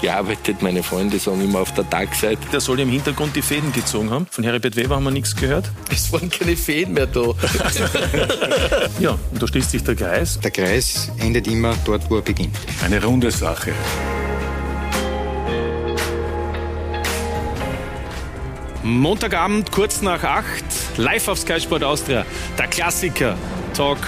gearbeitet. Meine Freunde sagen immer auf der Tagseite. Der soll im Hintergrund die Fäden gezogen haben. Von Heribert Weber haben wir nichts gehört. Es waren keine Fäden mehr da. ja, und da schließt sich der Kreis. Der Kreis endet immer dort, wo er beginnt. Eine runde Sache. Montagabend, kurz nach acht, live auf Sky Sport Austria. Der Klassiker, Talk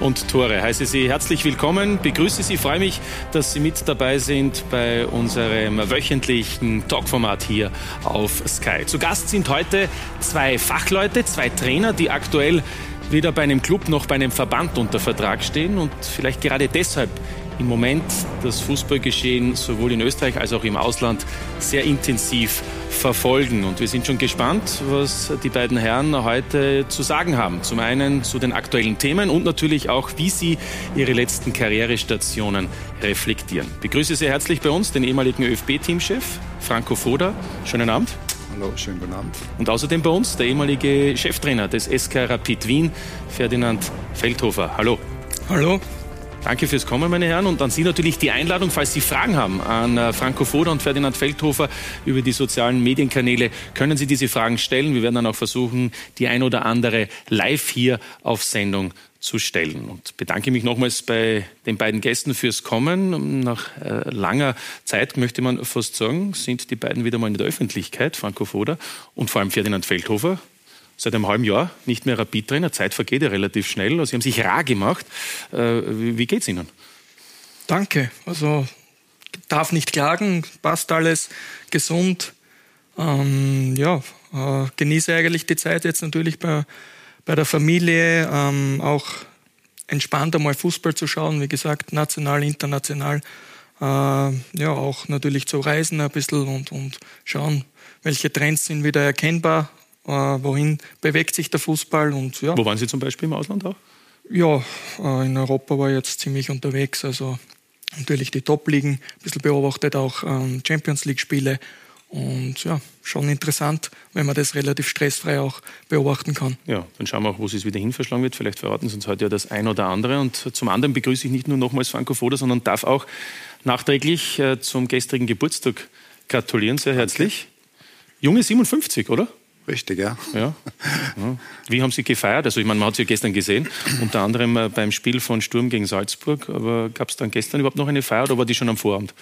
und Tore. Heiße Sie herzlich willkommen, begrüße Sie, freue mich, dass Sie mit dabei sind bei unserem wöchentlichen Talkformat hier auf Sky. Zu Gast sind heute zwei Fachleute, zwei Trainer, die aktuell weder bei einem Club noch bei einem Verband unter Vertrag stehen und vielleicht gerade deshalb im Moment das Fußballgeschehen sowohl in Österreich als auch im Ausland sehr intensiv verfolgen. Und wir sind schon gespannt, was die beiden Herren heute zu sagen haben. Zum einen zu den aktuellen Themen und natürlich auch, wie sie ihre letzten Karrierestationen reflektieren. Ich begrüße sehr herzlich bei uns den ehemaligen ÖFB-Teamchef Franco Foda. Schönen Abend. Hallo, schönen guten Abend. Und außerdem bei uns der ehemalige Cheftrainer des SK Rapid Wien, Ferdinand Feldhofer. Hallo. Hallo. Danke fürs Kommen, meine Herren. Und an Sie natürlich die Einladung, falls Sie Fragen haben an äh, Franco Foda und Ferdinand Feldhofer über die sozialen Medienkanäle, können Sie diese Fragen stellen. Wir werden dann auch versuchen, die ein oder andere live hier auf Sendung zu stellen. Und bedanke mich nochmals bei den beiden Gästen fürs Kommen. Nach äh, langer Zeit, möchte man fast sagen, sind die beiden wieder mal in der Öffentlichkeit, Franco Foda und vor allem Ferdinand Feldhofer seit einem halben Jahr nicht mehr Rapid-Trainer. Zeit vergeht ja relativ schnell. Also Sie haben sich rar gemacht. Äh, wie geht es Ihnen? Danke. Also darf nicht klagen, passt alles gesund. Ähm, ja, äh, genieße eigentlich die Zeit jetzt natürlich bei, bei der Familie, ähm, auch entspannt einmal Fußball zu schauen, wie gesagt, national, international. Äh, ja, auch natürlich zu reisen ein bisschen und, und schauen, welche Trends sind wieder erkennbar äh, wohin bewegt sich der Fußball. Und, ja. Wo waren Sie zum Beispiel im Ausland auch? Ja, äh, in Europa war ich jetzt ziemlich unterwegs. Also natürlich die Top-Ligen, ein bisschen beobachtet auch ähm, Champions League-Spiele. Und ja, schon interessant, wenn man das relativ stressfrei auch beobachten kann. Ja, dann schauen wir auch, wo es wieder hin verschlagen wird. Vielleicht verraten Sie uns heute ja das ein oder andere. Und zum anderen begrüße ich nicht nur nochmals Franco Foda, sondern darf auch nachträglich äh, zum gestrigen Geburtstag gratulieren, sehr herzlich. Junge 57, oder? Richtig, ja. ja. Wie haben Sie gefeiert? Also ich meine, man hat Sie ja gestern gesehen, unter anderem äh, beim Spiel von Sturm gegen Salzburg. Aber gab es dann gestern überhaupt noch eine Feier oder war die schon am Vorabend?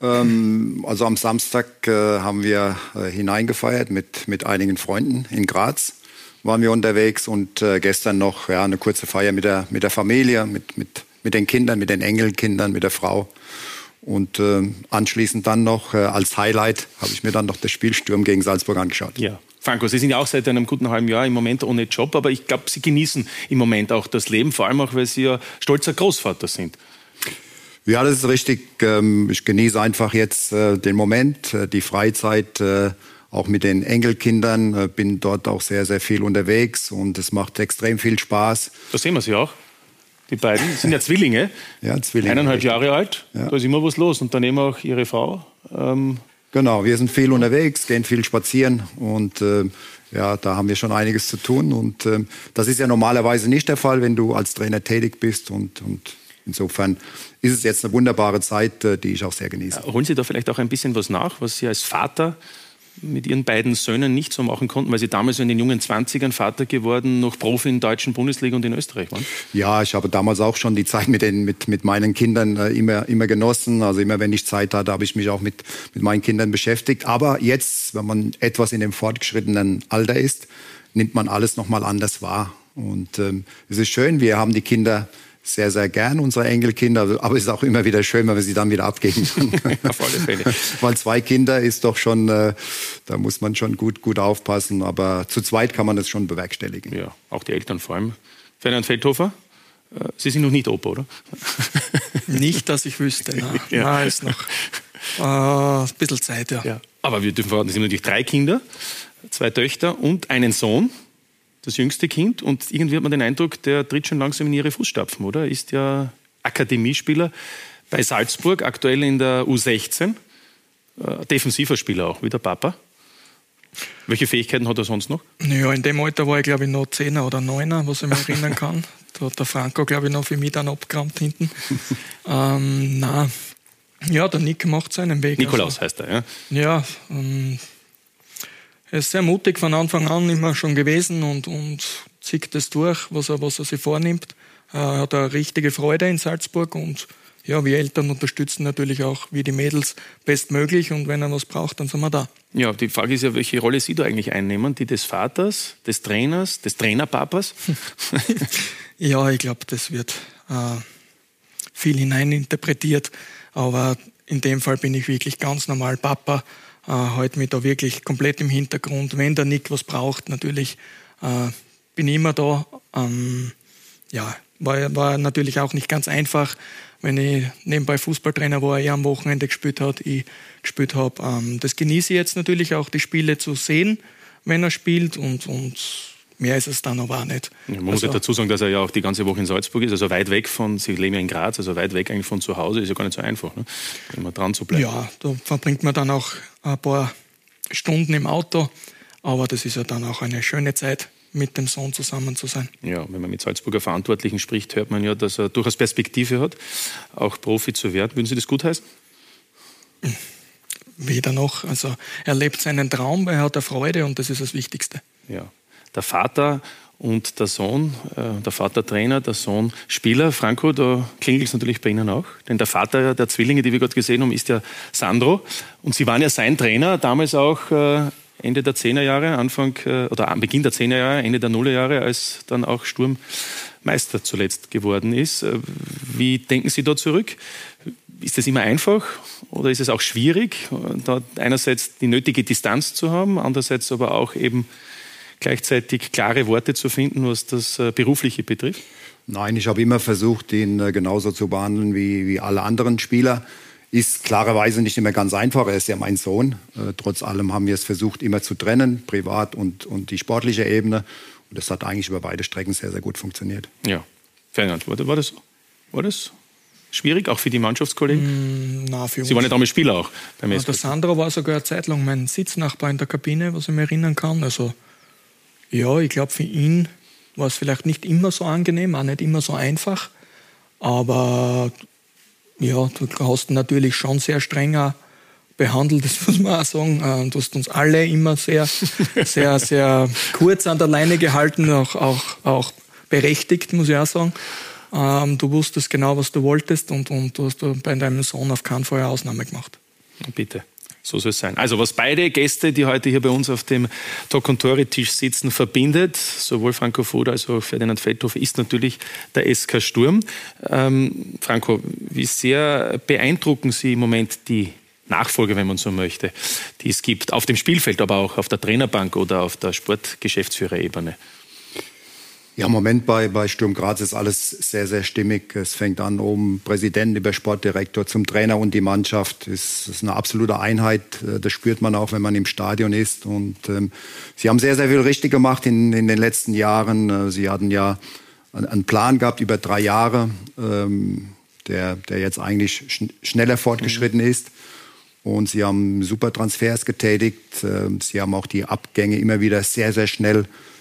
Ähm, also am Samstag äh, haben wir äh, hineingefeiert mit, mit einigen Freunden in Graz waren wir unterwegs und äh, gestern noch ja, eine kurze Feier mit der, mit der Familie, mit, mit, mit den Kindern, mit den Enkelkindern, mit der Frau. Und äh, anschließend dann noch äh, als Highlight habe ich mir dann noch das Spiel Sturm gegen Salzburg angeschaut. Ja, Franco, Sie sind ja auch seit einem guten halben Jahr im Moment ohne Job, aber ich glaube, Sie genießen im Moment auch das Leben, vor allem auch, weil Sie ja stolzer Großvater sind. Ja, das ist richtig. Ähm, ich genieße einfach jetzt äh, den Moment, äh, die Freizeit, äh, auch mit den Enkelkindern. Bin dort auch sehr, sehr viel unterwegs und es macht extrem viel Spaß. Da sehen wir Sie auch. Die beiden sind ja Zwillinge. Ja, Zwillinge. Eineinhalb richtig. Jahre alt. Ja. Da ist immer was los. Und daneben auch Ihre Frau. Ähm, Genau, wir sind viel unterwegs, gehen viel spazieren und äh, ja, da haben wir schon einiges zu tun. Und äh, das ist ja normalerweise nicht der Fall, wenn du als Trainer tätig bist. Und, und insofern ist es jetzt eine wunderbare Zeit, äh, die ich auch sehr genieße. Holen Sie da vielleicht auch ein bisschen was nach, was Sie als Vater mit ihren beiden Söhnen nicht so machen konnten, weil sie damals in den jungen 20ern Vater geworden, noch Profi in der deutschen Bundesliga und in Österreich waren? Ja, ich habe damals auch schon die Zeit mit, den, mit, mit meinen Kindern äh, immer, immer genossen. Also immer wenn ich Zeit hatte, habe ich mich auch mit, mit meinen Kindern beschäftigt. Aber jetzt, wenn man etwas in dem fortgeschrittenen Alter ist, nimmt man alles nochmal anders wahr. Und ähm, es ist schön, wir haben die Kinder sehr, sehr gern, unsere Enkelkinder. Aber es ist auch immer wieder schön, wenn wir sie dann wieder abgeben können. Auf alle Fälle. Weil zwei Kinder ist doch schon, äh, da muss man schon gut, gut aufpassen. Aber zu zweit kann man das schon bewerkstelligen. Ja, auch die Eltern vor allem. Ferdinand Feldhofer, äh, Sie sind noch nicht Opa, oder? nicht, dass ich wüsste. Nein, ja. Nein ist noch äh, ein bisschen Zeit, ja. ja. Aber wir dürfen verraten, Sie haben natürlich drei Kinder, zwei Töchter und einen Sohn, das jüngste Kind. Und irgendwie hat man den Eindruck, der tritt schon langsam in ihre Fußstapfen, oder? Ist ja Akademiespieler bei Salzburg, aktuell in der U16. Äh, defensiver Spieler auch, wie der Papa. Welche Fähigkeiten hat er sonst noch? Ja, in dem Alter war ich, glaube ich, noch Zehner oder Neuner, was ich mich erinnern kann. Da hat der Franco, glaube ich, noch für mich dann abgerammt hinten. ähm, na, ja, der Nick macht seinen Weg. Nikolaus also, heißt er, ja? Ja, ähm, er ist sehr mutig von Anfang an immer schon gewesen und, und zieht das durch, was er, was er sich vornimmt. Er hat eine richtige Freude in Salzburg und ja, wir Eltern unterstützen natürlich auch wie die Mädels bestmöglich und wenn er was braucht, dann sind wir da. Ja, die Frage ist ja, welche Rolle Sie da eigentlich einnehmen? Die des Vaters, des Trainers, des Trainerpapas? ja, ich glaube, das wird äh, viel hineininterpretiert, aber in dem Fall bin ich wirklich ganz normal Papa, äh, halte mich da wirklich komplett im Hintergrund. Wenn der Nick was braucht, natürlich äh, bin ich immer da. Ähm, ja, war, war natürlich auch nicht ganz einfach, wenn ich nebenbei Fußballtrainer war, er am Wochenende gespielt hat, ich gespielt habe. Ähm, das genieße ich jetzt natürlich auch, die Spiele zu sehen, wenn er spielt und, und mehr ist es dann aber auch nicht. Ja, man muss also, dazu sagen, dass er ja auch die ganze Woche in Salzburg ist, also weit weg von, Sie leben ja in Graz, also weit weg eigentlich von zu Hause, ist ja gar nicht so einfach, ne? immer dran zu bleiben. Ja, da verbringt man dann auch ein paar Stunden im Auto, aber das ist ja dann auch eine schöne Zeit mit dem Sohn zusammen zu sein. Ja, wenn man mit Salzburger Verantwortlichen spricht, hört man ja, dass er durchaus Perspektive hat, auch Profi zu werden. Würden Sie das gut heißen? Weder noch. Also er lebt seinen Traum, er hat eine Freude und das ist das Wichtigste. Ja. Der Vater und der Sohn, äh, der Vater Trainer, der Sohn Spieler. Franco, da klingelt es natürlich bei Ihnen auch. Denn der Vater der Zwillinge, die wir gerade gesehen haben, ist ja Sandro. Und Sie waren ja sein Trainer, damals auch äh, Ende der 10er Jahre, Anfang äh, oder am Beginn der 10er Jahre, Ende der Nullerjahre, als dann auch Sturm Meister zuletzt geworden ist. Äh, wie denken Sie da zurück? Ist das immer einfach oder ist es auch schwierig, da einerseits die nötige Distanz zu haben, andererseits aber auch eben gleichzeitig klare Worte zu finden, was das äh, Berufliche betrifft? Nein, ich habe immer versucht, ihn genauso zu behandeln wie, wie alle anderen Spieler. Ist klarerweise nicht immer ganz einfach. Er ist ja mein Sohn. Äh, trotz allem haben wir es versucht, immer zu trennen, privat und, und die sportliche Ebene. Und das hat eigentlich über beide Strecken sehr, sehr gut funktioniert. Ja. Ferdinand, war, war, das, war das schwierig, auch für die Mannschaftskollegen? Mm, na, für Sie waren ja damals Spieler auch beim ja, Der Sandro war sogar eine Zeit lang mein Sitznachbar in der Kabine, was ich mich erinnern kann. Also, ja, ich glaube, für ihn war es vielleicht nicht immer so angenehm, auch nicht immer so einfach. Aber ja, du hast natürlich schon sehr strenger behandelt, das muss man auch sagen. Äh, du hast uns alle immer sehr, sehr, sehr kurz an der Leine gehalten, auch, auch, auch berechtigt, muss ich auch sagen. Ähm, du wusstest genau, was du wolltest und, und du hast bei deinem Sohn auf keinen Fall eine Ausnahme gemacht. Bitte. So soll es sein. Also was beide Gäste, die heute hier bei uns auf dem Talk und Tore Tisch sitzen, verbindet, sowohl Franco Foda als auch Ferdinand Feldhofer, ist natürlich der SK Sturm. Ähm, Franco, wie sehr beeindrucken Sie im Moment die Nachfolger, wenn man so möchte, die es gibt, auf dem Spielfeld, aber auch auf der Trainerbank oder auf der Sportgeschäftsführerebene? Ja, im Moment bei, bei Sturm Graz ist alles sehr, sehr stimmig. Es fängt an oben Präsident über Sportdirektor zum Trainer und die Mannschaft. Es ist eine absolute Einheit. Äh, das spürt man auch, wenn man im Stadion ist. Und ähm, sie haben sehr, sehr viel richtig gemacht in, in den letzten Jahren. Äh, sie hatten ja einen Plan gehabt über drei Jahre, ähm, der, der jetzt eigentlich schn schneller fortgeschritten mhm. ist. Und sie haben super Transfers getätigt. Äh, sie haben auch die Abgänge immer wieder sehr, sehr schnell äh,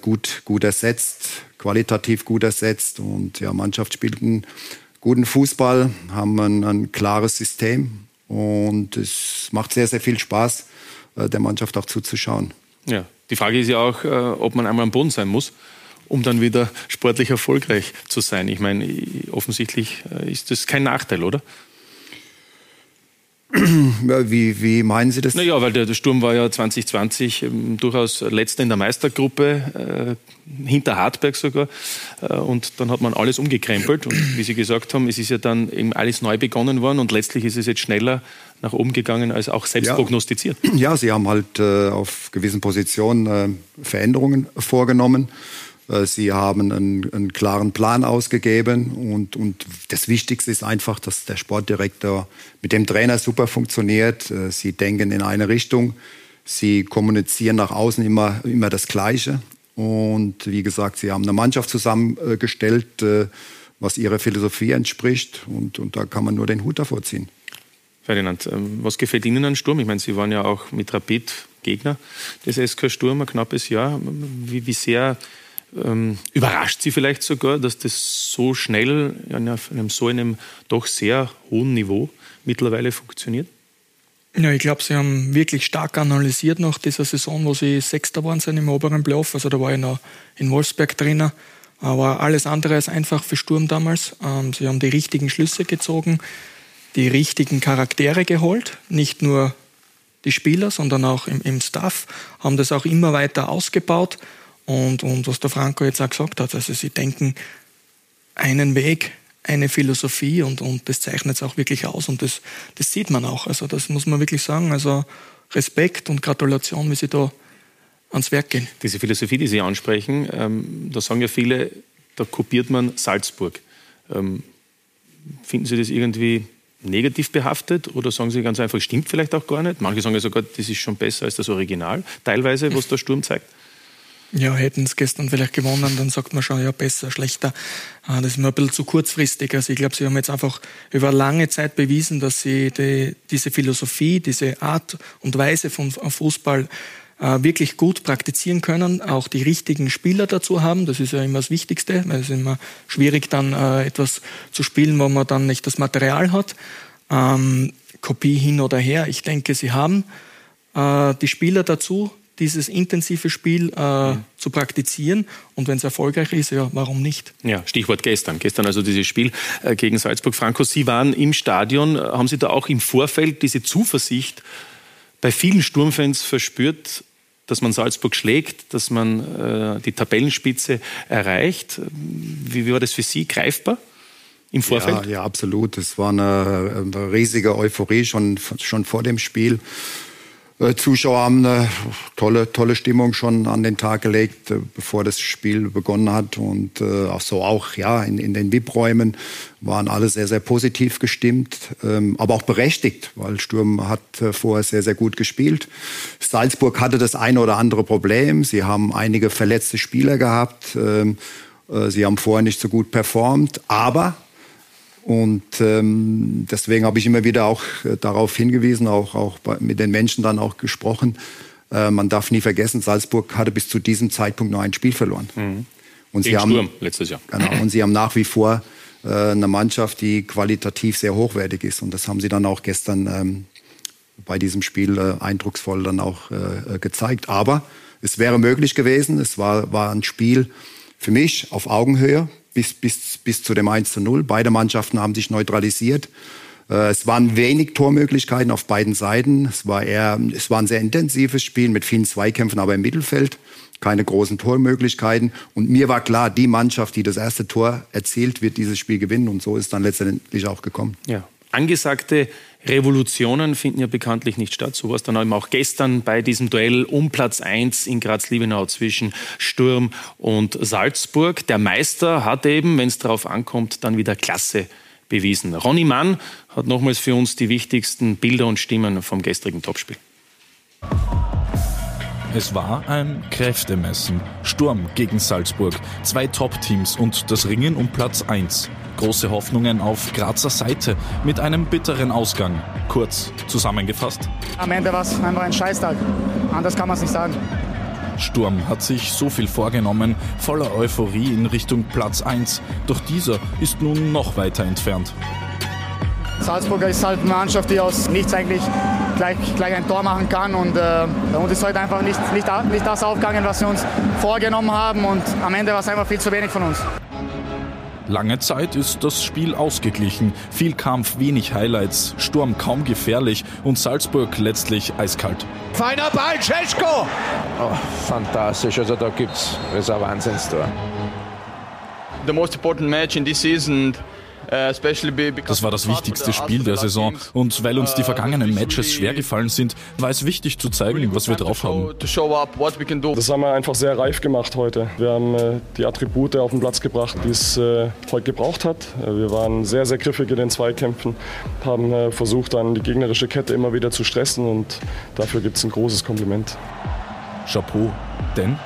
gut, gut ersetzt, qualitativ gut ersetzt. Und ja, Mannschaft spielt einen guten Fußball, haben ein, ein klares System und es macht sehr, sehr viel Spaß, äh, der Mannschaft auch zuzuschauen. Ja, die Frage ist ja auch, äh, ob man einmal am Boden sein muss, um dann wieder sportlich erfolgreich zu sein. Ich meine, offensichtlich ist das kein Nachteil, oder? Wie, wie meinen Sie das? Naja, weil der, Sturm war ja 2020 ähm, durchaus letzter in der Meistergruppe, äh, hinter Hartberg sogar. Äh, und dann hat man alles umgekrempelt. Und wie Sie gesagt haben, es ist ja dann eben alles neu begonnen worden und letztlich ist es jetzt schneller nach oben gegangen als auch selbst ja. prognostiziert. Ja, Sie haben halt äh, auf gewissen Positionen äh, Veränderungen vorgenommen. Äh, sie haben einen, einen, klaren Plan ausgegeben und, und das Wichtigste ist einfach, dass der Sportdirektor mit dem Trainer super funktioniert. Äh, sie denken in eine Richtung, sie kommunizieren nach außen immer, immer das Gleiche. Und wie gesagt, sie haben eine Mannschaft zusammengestellt, äh, was ihrer Philosophie entspricht. Und, und da kann man nur den Hut davor ziehen. Ferdinand, ähm, was gefällt Ihnen an Sturm? Ich meine, Sie waren ja auch mit Rapid Gegner des SK Sturm ein knappes Jahr. Wie, wie sehr ähm, überrascht Sie vielleicht sogar, dass das so schnell auf einem so einem doch sehr hohen Niveau mittlerweile funktioniert? Ja, ich glaube, Sie haben wirklich stark analysiert nach dieser Saison, wo Sie Sechster waren sind im oberen Playoff. Also da war ich noch in Wolfsberg Trainer. Aber alles andere als einfach für Sturm damals. Ähm, sie haben die richtigen Schlüsse gezogen, die richtigen Charaktere geholt. Nicht nur die Spieler, sondern auch im, im Staff. Haben das auch immer weiter ausgebaut. Und, und was der Franco jetzt auch gesagt hat, also sie denken einen Weg, eine Philosophie und, und das zeichnet es auch wirklich aus und das, das sieht man auch. Also das muss man wirklich sagen. Also Respekt und Gratulation, wie sie da ans Werk gehen. Diese Philosophie, die Sie ansprechen, ähm, da sagen ja viele, da kopiert man Salzburg. Ähm, finden Sie das irgendwie negativ behaftet oder sagen Sie ganz einfach, stimmt vielleicht auch gar nicht? Manche sagen ja sogar, das ist schon besser als das Original, teilweise, was der Sturm zeigt. Ja, hätten es gestern vielleicht gewonnen, dann sagt man schon, ja, besser, schlechter. Ah, das ist mir ein bisschen zu kurzfristig. Also ich glaube, sie haben jetzt einfach über lange Zeit bewiesen, dass sie die, diese Philosophie, diese Art und Weise von Fußball äh, wirklich gut praktizieren können, auch die richtigen Spieler dazu haben. Das ist ja immer das Wichtigste, weil es ist immer schwierig, dann äh, etwas zu spielen, wo man dann nicht das Material hat. Ähm, Kopie hin oder her. Ich denke, sie haben äh, die Spieler dazu, dieses intensive Spiel äh, mhm. zu praktizieren. Und wenn es erfolgreich ist, ja, warum nicht? Ja, Stichwort gestern. Gestern also dieses Spiel äh, gegen Salzburg. Franco, Sie waren im Stadion. Haben Sie da auch im Vorfeld diese Zuversicht bei vielen Sturmfans verspürt, dass man Salzburg schlägt, dass man äh, die Tabellenspitze erreicht? Wie, wie war das für Sie greifbar? Im Vorfeld? Ja, ja absolut. Es war eine, eine riesige Euphorie schon, schon vor dem Spiel. Äh, Zuschauer haben eine tolle, tolle Stimmung schon an den Tag gelegt, äh, bevor das Spiel begonnen hat. Und äh, auch so auch ja in, in den VIP-Räumen waren alle sehr, sehr positiv gestimmt, ähm, aber auch berechtigt, weil Sturm hat vorher sehr, sehr gut gespielt. Salzburg hatte das eine oder andere Problem. Sie haben einige verletzte Spieler gehabt. Ähm, sie haben vorher nicht so gut performt, aber und ähm, deswegen habe ich immer wieder auch äh, darauf hingewiesen, auch, auch bei, mit den Menschen dann auch gesprochen. Äh, man darf nie vergessen, Salzburg hatte bis zu diesem Zeitpunkt nur ein Spiel verloren. Mhm. Und Gegen sie haben, Sturm letztes Jahr. Genau, und sie haben nach wie vor äh, eine Mannschaft, die qualitativ sehr hochwertig ist. Und das haben sie dann auch gestern ähm, bei diesem Spiel äh, eindrucksvoll dann auch äh, äh gezeigt. Aber es wäre möglich gewesen. Es war, war ein Spiel für mich auf Augenhöhe bis, bis, bis zu dem 1 zu 0. Beide Mannschaften haben sich neutralisiert. Äh, es waren wenig Tormöglichkeiten auf beiden Seiten. Es war eher, es war ein sehr intensives Spiel mit vielen Zweikämpfen, aber im Mittelfeld keine großen Tormöglichkeiten. Und mir war klar, die Mannschaft, die das erste Tor erzielt, wird dieses Spiel gewinnen. Und so ist dann letztendlich auch gekommen. Ja. Angesagte Revolutionen finden ja bekanntlich nicht statt. So war es dann eben auch gestern bei diesem Duell um Platz 1 in Graz-Liebenau zwischen Sturm und Salzburg. Der Meister hat eben, wenn es darauf ankommt, dann wieder Klasse bewiesen. Ronny Mann hat nochmals für uns die wichtigsten Bilder und Stimmen vom gestrigen Topspiel. Es war ein Kräftemessen. Sturm gegen Salzburg. Zwei Top-Teams und das Ringen um Platz 1. Große Hoffnungen auf Grazer Seite mit einem bitteren Ausgang. Kurz zusammengefasst. Am Ende war es einfach ein Scheißtag. Anders kann man es nicht sagen. Sturm hat sich so viel vorgenommen, voller Euphorie in Richtung Platz 1. Doch dieser ist nun noch weiter entfernt. Salzburger ist halt eine Mannschaft, die aus nichts eigentlich gleich, gleich ein Tor machen kann. Und äh, uns ist heute einfach nicht, nicht, nicht das aufgegangen, was wir uns vorgenommen haben. Und am Ende war es einfach viel zu wenig von uns. Lange Zeit ist das Spiel ausgeglichen. Viel Kampf, wenig Highlights, Sturm kaum gefährlich und Salzburg letztlich eiskalt. Feiner Ball, Cesko! Oh, fantastisch, also da gibt's, das ist ein Wahnsinnstor. The most important match in this season Das war das wichtigste Spiel der Saison und weil uns die vergangenen Matches schwer gefallen sind, war es wichtig zu zeigen, was wir drauf haben. Das haben wir einfach sehr reif gemacht heute. Wir haben äh, die Attribute auf den Platz gebracht, die es äh, heute gebraucht hat. Äh, wir waren sehr, sehr griffig in den Zweikämpfen, haben äh, versucht, dann die gegnerische Kette immer wieder zu stressen und dafür gibt es ein großes Kompliment. Chapeau, denn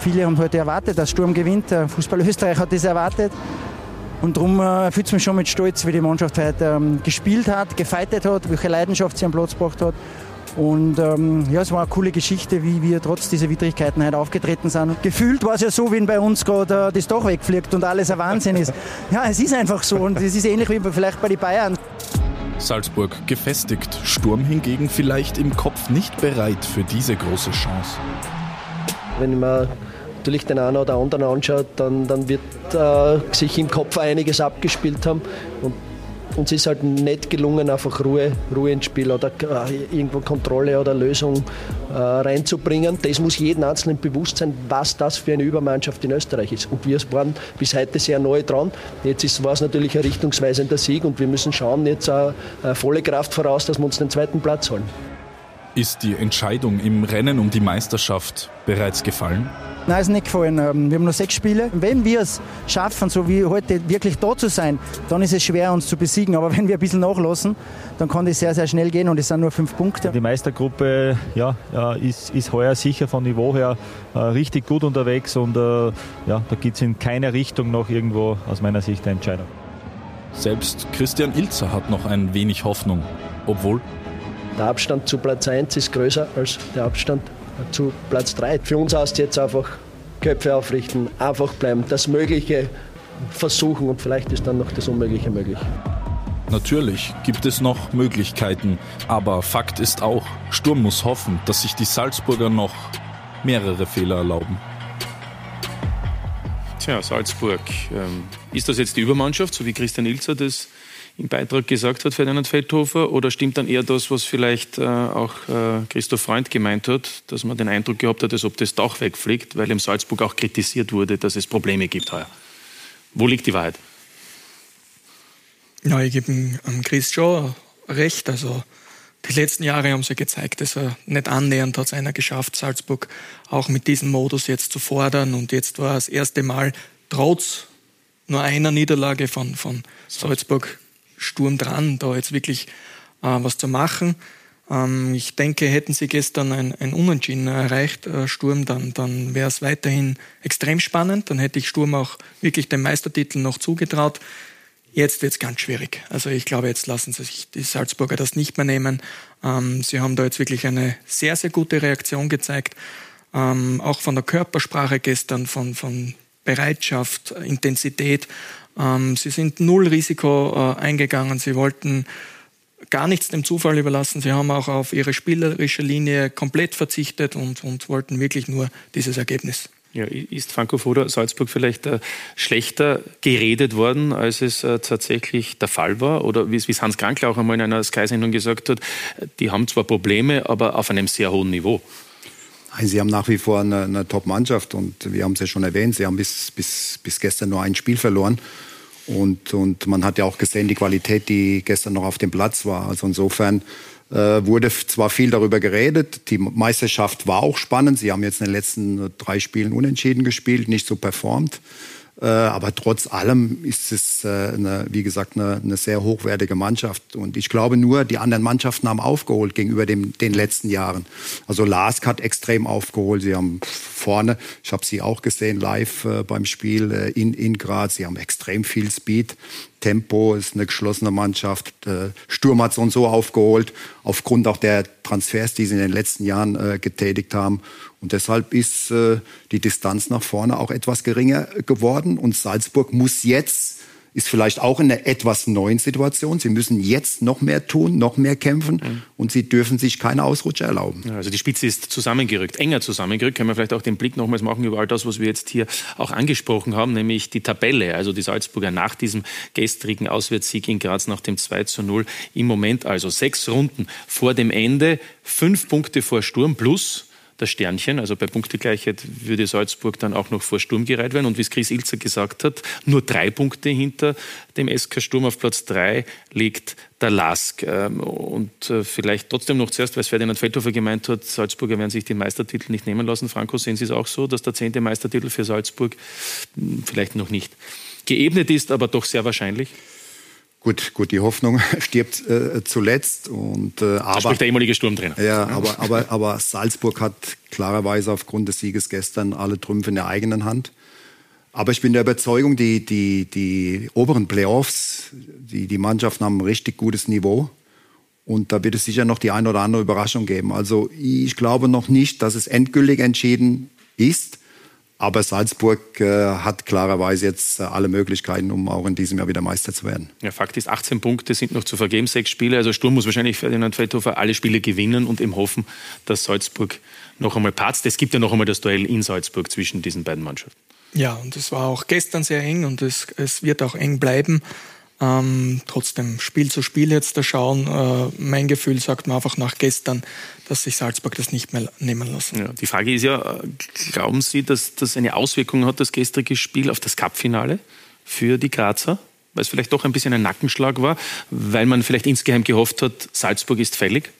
Viele haben heute erwartet, dass Sturm gewinnt. Fußball Österreich hat das erwartet. Und darum äh, fühlt es mich schon mit Stolz, wie die Mannschaft heute ähm, gespielt hat, gefeitet hat, welche Leidenschaft sie am Platz gebracht hat. Und ähm, ja, es war eine coole Geschichte, wie wir trotz dieser Widrigkeiten heute aufgetreten sind. Gefühlt war es ja so, wie bei uns gerade äh, das Dach wegfliegt und alles ein Wahnsinn ist. Ja, es ist einfach so und es ist ähnlich wie vielleicht bei den Bayern. Salzburg gefestigt, Sturm hingegen vielleicht im Kopf nicht bereit für diese große Chance. Wenn man natürlich den einen oder anderen anschaut, dann, dann wird äh, sich im Kopf einiges abgespielt haben. Und uns ist halt nicht gelungen, einfach Ruhe, Ruhe ins Spiel oder äh, irgendwo Kontrolle oder Lösung äh, reinzubringen. Das muss jedem Einzelnen bewusst sein, was das für eine Übermannschaft in Österreich ist. Und wir waren bis heute sehr neu dran. Jetzt war es natürlich ein richtungsweisender Sieg und wir müssen schauen, jetzt äh, volle Kraft voraus, dass wir uns den zweiten Platz holen. Ist die Entscheidung im Rennen um die Meisterschaft bereits gefallen? Nein, ist nicht gefallen. Ähm, wir haben noch sechs Spiele. Wenn wir es schaffen, so wie heute wirklich da zu sein, dann ist es schwer, uns zu besiegen. Aber wenn wir ein bisschen nachlassen, dann kann das sehr, sehr schnell gehen und es sind nur fünf Punkte. Die Meistergruppe ja, ist, ist heuer sicher von Niveau her äh, richtig gut unterwegs und äh, ja, da gibt es in keiner Richtung noch irgendwo aus meiner Sicht eine Entscheidung. Selbst Christian Ilzer hat noch ein wenig Hoffnung, obwohl der Abstand zu Platz 1 ist größer als der Abstand zu Platz 3. Für uns heißt jetzt einfach Köpfe aufrichten, einfach bleiben, das Mögliche versuchen und vielleicht ist dann noch das Unmögliche möglich. Natürlich gibt es noch Möglichkeiten, aber Fakt ist auch, Sturm muss hoffen, dass sich die Salzburger noch mehrere Fehler erlauben. Tja, Salzburg. Ähm, ist das jetzt die Übermannschaft, so wie Christian Ilzer das im Beitrag gesagt hat, Ferdinand Feldhofer? Oder stimmt dann eher das, was vielleicht äh, auch äh, Christoph Freund gemeint hat, dass man den Eindruck gehabt hat, als ob das Dach wegfliegt, weil im Salzburg auch kritisiert wurde, dass es Probleme gibt heuer? Wo liegt die Wahrheit? Ja, ich gebe Chris schon recht. Also die letzten Jahre haben sie gezeigt, dass er nicht annähernd hat es einer geschafft, Salzburg auch mit diesem Modus jetzt zu fordern. Und jetzt war das erste Mal trotz nur einer Niederlage von, von Salzburg Sturm dran, da jetzt wirklich äh, was zu machen. Ähm, ich denke, hätten sie gestern ein, ein Unentschieden erreicht, äh, Sturm, dann, dann wäre es weiterhin extrem spannend. Dann hätte ich Sturm auch wirklich den Meistertitel noch zugetraut. Jetzt wird es ganz schwierig. Also ich glaube, jetzt lassen sie sich die Salzburger das nicht mehr nehmen. Ähm, sie haben da jetzt wirklich eine sehr, sehr gute Reaktion gezeigt. Ähm, auch von der Körpersprache gestern, von, von Bereitschaft, Intensität. Ähm, sie sind null Risiko äh, eingegangen. Sie wollten gar nichts dem Zufall überlassen. Sie haben auch auf ihre spielerische Linie komplett verzichtet und, und wollten wirklich nur dieses Ergebnis. Ja, ist Franco Foda Salzburg vielleicht äh, schlechter geredet worden, als es äh, tatsächlich der Fall war? Oder wie es Hans Krankl auch einmal in einer Sky-Sendung gesagt hat, die haben zwar Probleme, aber auf einem sehr hohen Niveau. Sie haben nach wie vor eine, eine Top-Mannschaft und wir haben es ja schon erwähnt, sie haben bis, bis, bis gestern nur ein Spiel verloren. Und, und man hat ja auch gesehen, die Qualität, die gestern noch auf dem Platz war. Also insofern äh, wurde zwar viel darüber geredet, die Meisterschaft war auch spannend. Sie haben jetzt in den letzten drei Spielen unentschieden gespielt, nicht so performt. Äh, aber trotz allem ist es, äh, eine, wie gesagt, eine, eine, sehr hochwertige Mannschaft. Und ich glaube nur, die anderen Mannschaften haben aufgeholt gegenüber dem, den letzten Jahren. Also Lask hat extrem aufgeholt. Sie haben vorne, ich habe sie auch gesehen live äh, beim Spiel in, in Graz, sie haben extrem viel Speed. Tempo ist eine geschlossene Mannschaft. Äh, Sturm hat so und so aufgeholt, aufgrund auch der Transfers, die sie in den letzten Jahren äh, getätigt haben. Und deshalb ist äh, die Distanz nach vorne auch etwas geringer geworden. Und Salzburg muss jetzt, ist vielleicht auch in einer etwas neuen Situation. Sie müssen jetzt noch mehr tun, noch mehr kämpfen. Mhm. Und sie dürfen sich keine Ausrutscher erlauben. Ja, also die Spitze ist zusammengerückt, enger zusammengerückt. Können wir vielleicht auch den Blick nochmals machen über all das, was wir jetzt hier auch angesprochen haben, nämlich die Tabelle. Also die Salzburger nach diesem gestrigen Auswärtssieg in Graz nach dem 2 zu 0. Im Moment also sechs Runden vor dem Ende, fünf Punkte vor Sturm plus das Sternchen. Also bei Punktegleichheit würde Salzburg dann auch noch vor Sturm gereiht werden. Und wie es Chris Ilzer gesagt hat, nur drei Punkte hinter dem SK Sturm auf Platz drei liegt der Lask. Ähm, und äh, vielleicht trotzdem noch zuerst, weil es Ferdinand Feldhofer gemeint hat, Salzburger werden sich den Meistertitel nicht nehmen lassen. Franco, sehen Sie es auch so, dass der zehnte Meistertitel für Salzburg hm, vielleicht noch nicht geebnet ist, aber doch sehr wahrscheinlich? Gut, gut, die Hoffnung stirbt äh, zuletzt. Und, äh, aber, spricht der ehemalige Sturmtrainer. Ja, aber, aber, aber Salzburg hat klarerweise aufgrund des Sieges gestern alle Trümpfe in der eigenen Hand. Aber ich bin der Überzeugung, die, die, die oberen Playoffs, die, die Mannschaften haben ein richtig gutes Niveau. Und da wird es sicher noch die eine oder andere Überraschung geben. Also ich glaube noch nicht, dass es endgültig entschieden ist. Aber Salzburg äh, hat klarerweise jetzt äh, alle Möglichkeiten, um auch in diesem Jahr wieder Meister zu werden. Ja, Fakt ist, 18 Punkte sind noch zu vergeben, sechs Spiele. Also Sturm muss wahrscheinlich Ferdinand Feldhofer alle Spiele gewinnen und eben hoffen, dass Salzburg noch einmal patzt. Es gibt ja noch einmal das Duell in Salzburg zwischen diesen beiden Mannschaften. Ja, und es war auch gestern sehr eng und es, es wird auch eng bleiben. Ähm, trotzdem Spiel zu Spiel jetzt da schauen. Äh, mein Gefühl sagt mir einfach nach gestern, dass sich Salzburg das nicht mehr nehmen lassen. Ja, die Frage ist ja, äh, glauben Sie, dass das eine Auswirkung hat, das gestrige Spiel auf das Cup-Finale für die Grazer? Weil es vielleicht doch ein bisschen ein Nackenschlag war, weil man vielleicht insgeheim gehofft hat, Salzburg ist fällig?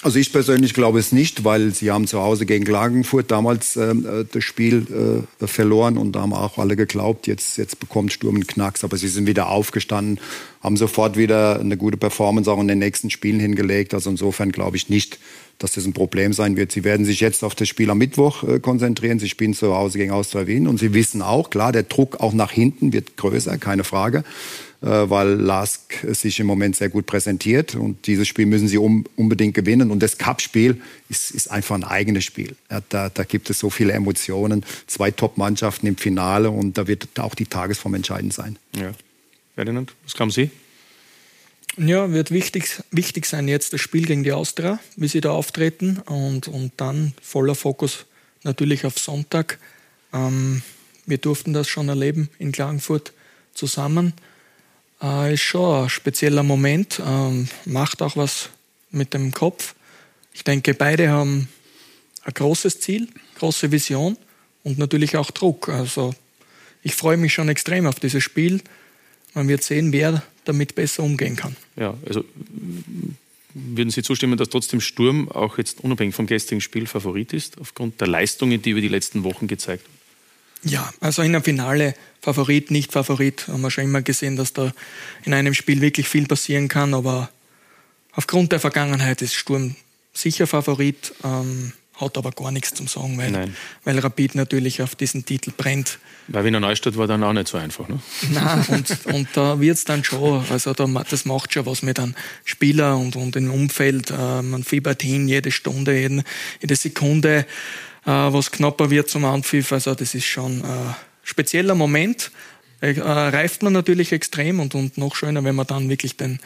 Also ich persönlich glaube es nicht, weil sie haben zu Hause gegen Klagenfurt damals ähm, äh, das Spiel äh, verloren und da haben auch alle geglaubt, jetzt, jetzt bekommt Sturm einen Knacks. Aber sie sind wieder aufgestanden, haben sofort wieder eine gute Performance auch in den nächsten Spielen hingelegt. Also insofern glaube ich nicht, dass das ein Problem sein wird. Sie werden sich jetzt auf das Spiel am Mittwoch äh, konzentrieren. Sie spielen zu Hause gegen Austria Wien und sie wissen auch, klar, der Druck auch nach hinten wird größer, keine Frage. Äh, weil Lask sich im Moment sehr gut präsentiert. Und dieses Spiel müssen sie um, unbedingt gewinnen. Und das Cup-Spiel ist, ist, einfach ein eigenes Spiel. Ja, da, da, gibt es so viele Emotionen. Zwei Top-Mannschaften im Finale und da wird auch die Tagesform entscheidend sein. Ja. Ferdinand, was glauben Sie? Ja, wird wichtig, wichtig sein jetzt das Spiel gegen die Austria, wie sie da auftreten. Und, und dann voller Fokus natürlich auf Sonntag. Ähm, wir durften das schon erleben in Klagenfurt zusammen äh, ist schon ein spezieller Moment, ähm, macht auch was mit dem Kopf. Ich denke, beide haben ein großes Ziel, große Vision und natürlich auch Druck. Also ich freue mich schon extrem auf dieses Spiel. Man wird sehen, wer damit besser umgehen kann. Ja, also würden Sie zustimmen, dass trotzdem Sturm auch jetzt unabhängig vom gestrigen Spiel Favorit ist, aufgrund der Leistungen, die wir die letzten Wochen gezeigt haben? Ja, also in einem Finale Favorit, nicht Favorit, haben wir schon immer gesehen, dass da in einem Spiel wirklich viel passieren kann, aber aufgrund der Vergangenheit ist Sturm sicher Favorit, ähm, hat aber gar nichts zum Sagen, weil, weil Rapid natürlich auf diesen Titel brennt. Weil Wiener Neustadt war dann auch nicht so einfach, ne? Nein, und, und da wird es dann schon, also da, das macht schon was mit einem Spieler und, und dem Umfeld. Äh, man fiebert hin, jede Stunde, jeden, jede Sekunde. Äh, was knapper wird zum Anpfiff. Also das ist schon ein spezieller Moment. Äh, reift man natürlich extrem und, und noch schöner, wenn man dann wirklich den,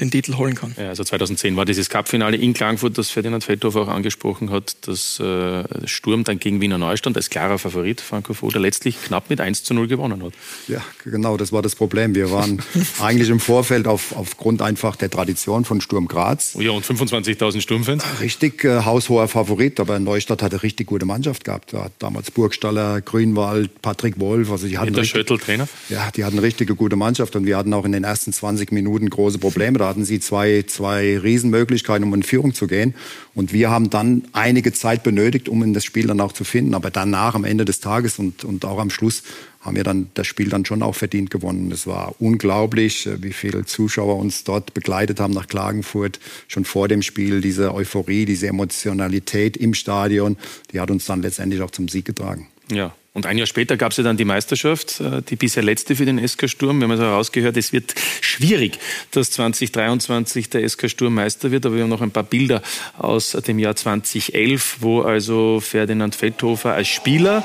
den Titel holen kann. Ja, also 2010 war dieses Cup-Finale in Klagenfurt, das Ferdinand Feldhofer auch angesprochen hat, dass äh, Sturm dann gegen Wiener Neustand als klarer Favorit Franco Foda letztlich knapp mit 1 zu 0 gewonnen hat. Ja, genau, das war das Problem. Wir waren eigentlich im Vorfeld auf, aufgrund einfach der Tradition von Sturm Graz. Oh ja, und 25.000 Sturmfans. Richtig äh, haushoher Favorit, aber Neustadt hatte richtig gute Mannschaft gehabt. Da hat damals Burgstaller, Grünwald, Patrick Wolf. Also die hatten der Schöttl-Trainer? Ja, die hatten eine richtige gute Mannschaft und wir hatten auch in den ersten 20 Minuten große Probleme. Da hatten sie zwei, zwei Riesenmöglichkeiten, um in Führung zu gehen. Und wir haben dann einige Zeit benötigt, um in das Spiel dann auch zu finden. Aber danach, am Ende des Tages und, und auch am Schluss, haben wir dann das Spiel dann schon auch verdient gewonnen. Es war unglaublich, äh, wie viele Zuschauer uns dort begleitet haben nach Klagenfurt. Schon vor dem Spiel diese Euphorie, diese Emotionalität im Stadion, die hat uns dann letztendlich auch zum Sieg getragen. Ja, und ein Jahr später gab es ja dann die Meisterschaft, äh, die bisher letzte für den SK Sturm. Wir haben also herausgehört, es wird schwierig, dass 2023 der SK Sturm Meister wird. Aber wir haben noch ein paar Bilder aus dem Jahr 2011, wo also Ferdinand Feldhofer als Spieler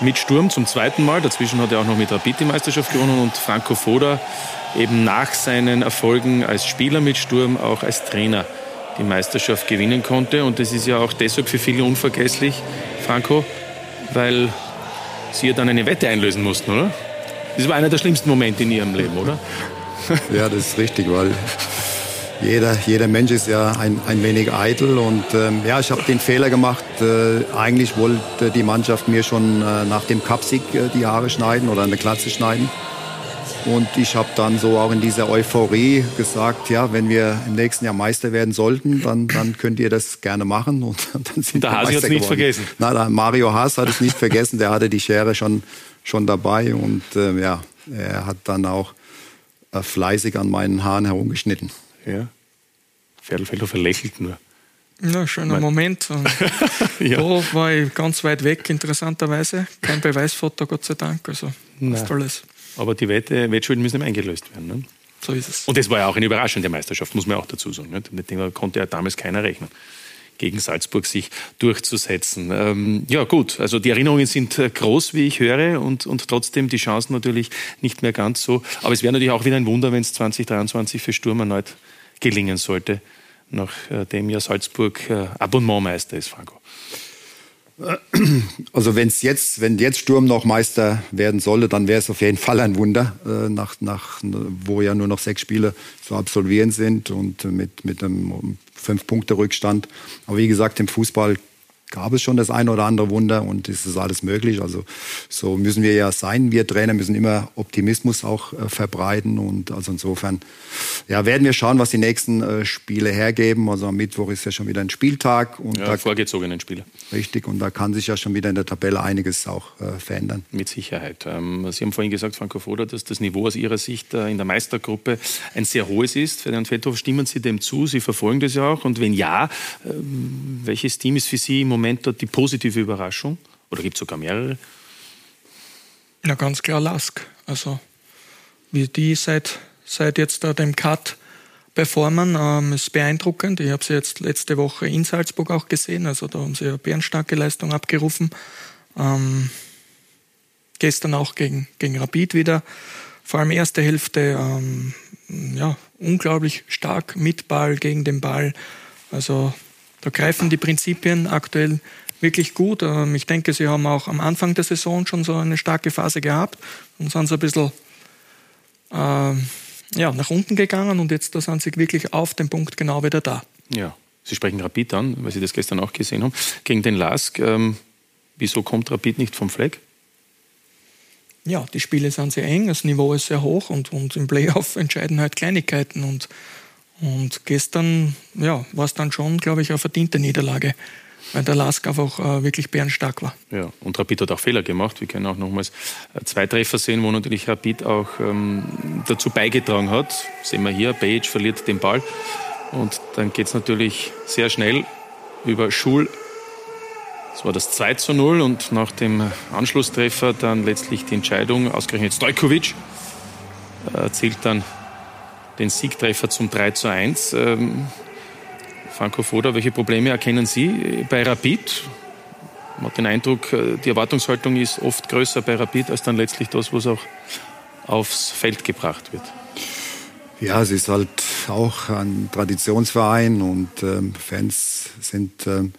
mit Sturm zum zweiten Mal, dazwischen hat er auch noch mit Rapid die Meisterschaft gewonnen und Franco Foda eben nach seinen Erfolgen als Spieler mit Sturm auch als Trainer die Meisterschaft gewinnen konnte. Und das ist ja auch deshalb für viele unvergesslich, Franco, weil Sie ja dann eine Wette einlösen mussten, oder? Das war einer der schlimmsten Momente in Ihrem Leben, oder? Ja, das ist richtig, weil jeder, jeder Mensch ist ja ein, ein wenig eitel und ähm, ja, ich habe den Fehler gemacht. Äh, eigentlich wollte die Mannschaft mir schon äh, nach dem Cupsieg äh, die Haare schneiden oder eine Glatze schneiden. Und ich habe dann so auch in dieser Euphorie gesagt, ja, wenn wir im nächsten Jahr Meister werden sollten, dann, dann könnt ihr das gerne machen. Und dann sind der Hasi hat es nicht vergessen. Na, Mario Haas hat es nicht vergessen, der hatte die Schere schon, schon dabei und äh, ja, er hat dann auch äh, fleißig an meinen Haaren herumgeschnitten. Ja. Ferdelfelder verlächelt nur. Ja, schöner mein Moment. ja. Da war ich ganz weit weg, interessanterweise. Kein Beweisfoto, Gott sei Dank. Also, was Tolles. Aber die Wette, Wettschulden müssen immer eingelöst werden. Ne? So ist es. Und das war ja auch eine überraschende Meisterschaft, muss man auch dazu sagen. Ne? Mit dem konnte ja damals keiner rechnen gegen Salzburg sich durchzusetzen. Ähm, ja gut, also die Erinnerungen sind äh, groß, wie ich höre, und, und trotzdem die Chancen natürlich nicht mehr ganz so. Aber es wäre natürlich auch wieder ein Wunder, wenn es 2023 für Sturm erneut gelingen sollte, nachdem ja Salzburg äh, Abonnementmeister ist, Franco. Also wenn es jetzt, wenn jetzt Sturm noch Meister werden sollte, dann wäre es auf jeden Fall ein Wunder, äh, nach, nach, wo ja nur noch sechs Spiele zu absolvieren sind und mit, mit einem Fünf-Punkte-Rückstand. Aber wie gesagt, im Fußball gab es schon das eine oder andere Wunder und es ist alles möglich. Also so müssen wir ja sein. Wir Trainer müssen immer Optimismus auch äh, verbreiten und also insofern ja, werden wir schauen, was die nächsten äh, Spiele hergeben. Also am Mittwoch ist ja schon wieder ein Spieltag und ja, da, vorgezogenen Spiele. Richtig und da kann sich ja schon wieder in der Tabelle einiges auch äh, verändern. Mit Sicherheit. Ähm, Sie haben vorhin gesagt, Franco Foda, dass das Niveau aus Ihrer Sicht äh, in der Meistergruppe ein sehr hohes ist. Ferdinand Feldhoff, stimmen Sie dem zu? Sie verfolgen das ja auch und wenn ja, ähm, welches Team ist für Sie im Moment Moment dort die positive Überraschung? Oder gibt es sogar mehrere? Na, ganz klar Lask. Also, wie die seit, seit jetzt da dem Cut performen, ähm, ist beeindruckend. Ich habe sie jetzt letzte Woche in Salzburg auch gesehen. Also, da haben sie eine bärenstarke Leistung abgerufen. Ähm, gestern auch gegen, gegen Rapid wieder. Vor allem erste Hälfte, ähm, ja, unglaublich stark mit Ball, gegen den Ball. Also da greifen die Prinzipien aktuell wirklich gut. Ähm, ich denke, sie haben auch am Anfang der Saison schon so eine starke Phase gehabt und sind so ein bisschen äh, ja, nach unten gegangen und jetzt da sind sie wirklich auf dem Punkt genau wieder da. Ja, Sie sprechen Rapid an, weil Sie das gestern auch gesehen haben. Gegen den Lask, ähm, wieso kommt Rapid nicht vom Fleck? Ja, die Spiele sind sehr eng, das Niveau ist sehr hoch und, und im Playoff entscheiden halt Kleinigkeiten und und gestern ja, war es dann schon, glaube ich, eine verdiente Niederlage, weil der Lask einfach äh, wirklich bärenstark war. Ja, und Rapid hat auch Fehler gemacht. Wir können auch nochmals äh, zwei Treffer sehen, wo natürlich Rapid auch ähm, dazu beigetragen hat. Sehen wir hier, Bejic verliert den Ball. Und dann geht es natürlich sehr schnell über Schul. Das war das 2 zu 0 und nach dem Anschlusstreffer dann letztlich die Entscheidung, ausgerechnet Stojkovic erzielt dann den Siegtreffer zum 3 zu 1. Ähm, Franco Foda, welche Probleme erkennen Sie bei Rapid? Man hat den Eindruck, äh, die Erwartungshaltung ist oft größer bei Rapid als dann letztlich das, was auch aufs Feld gebracht wird. Ja, es ist halt auch ein Traditionsverein und ähm, Fans sind ähm,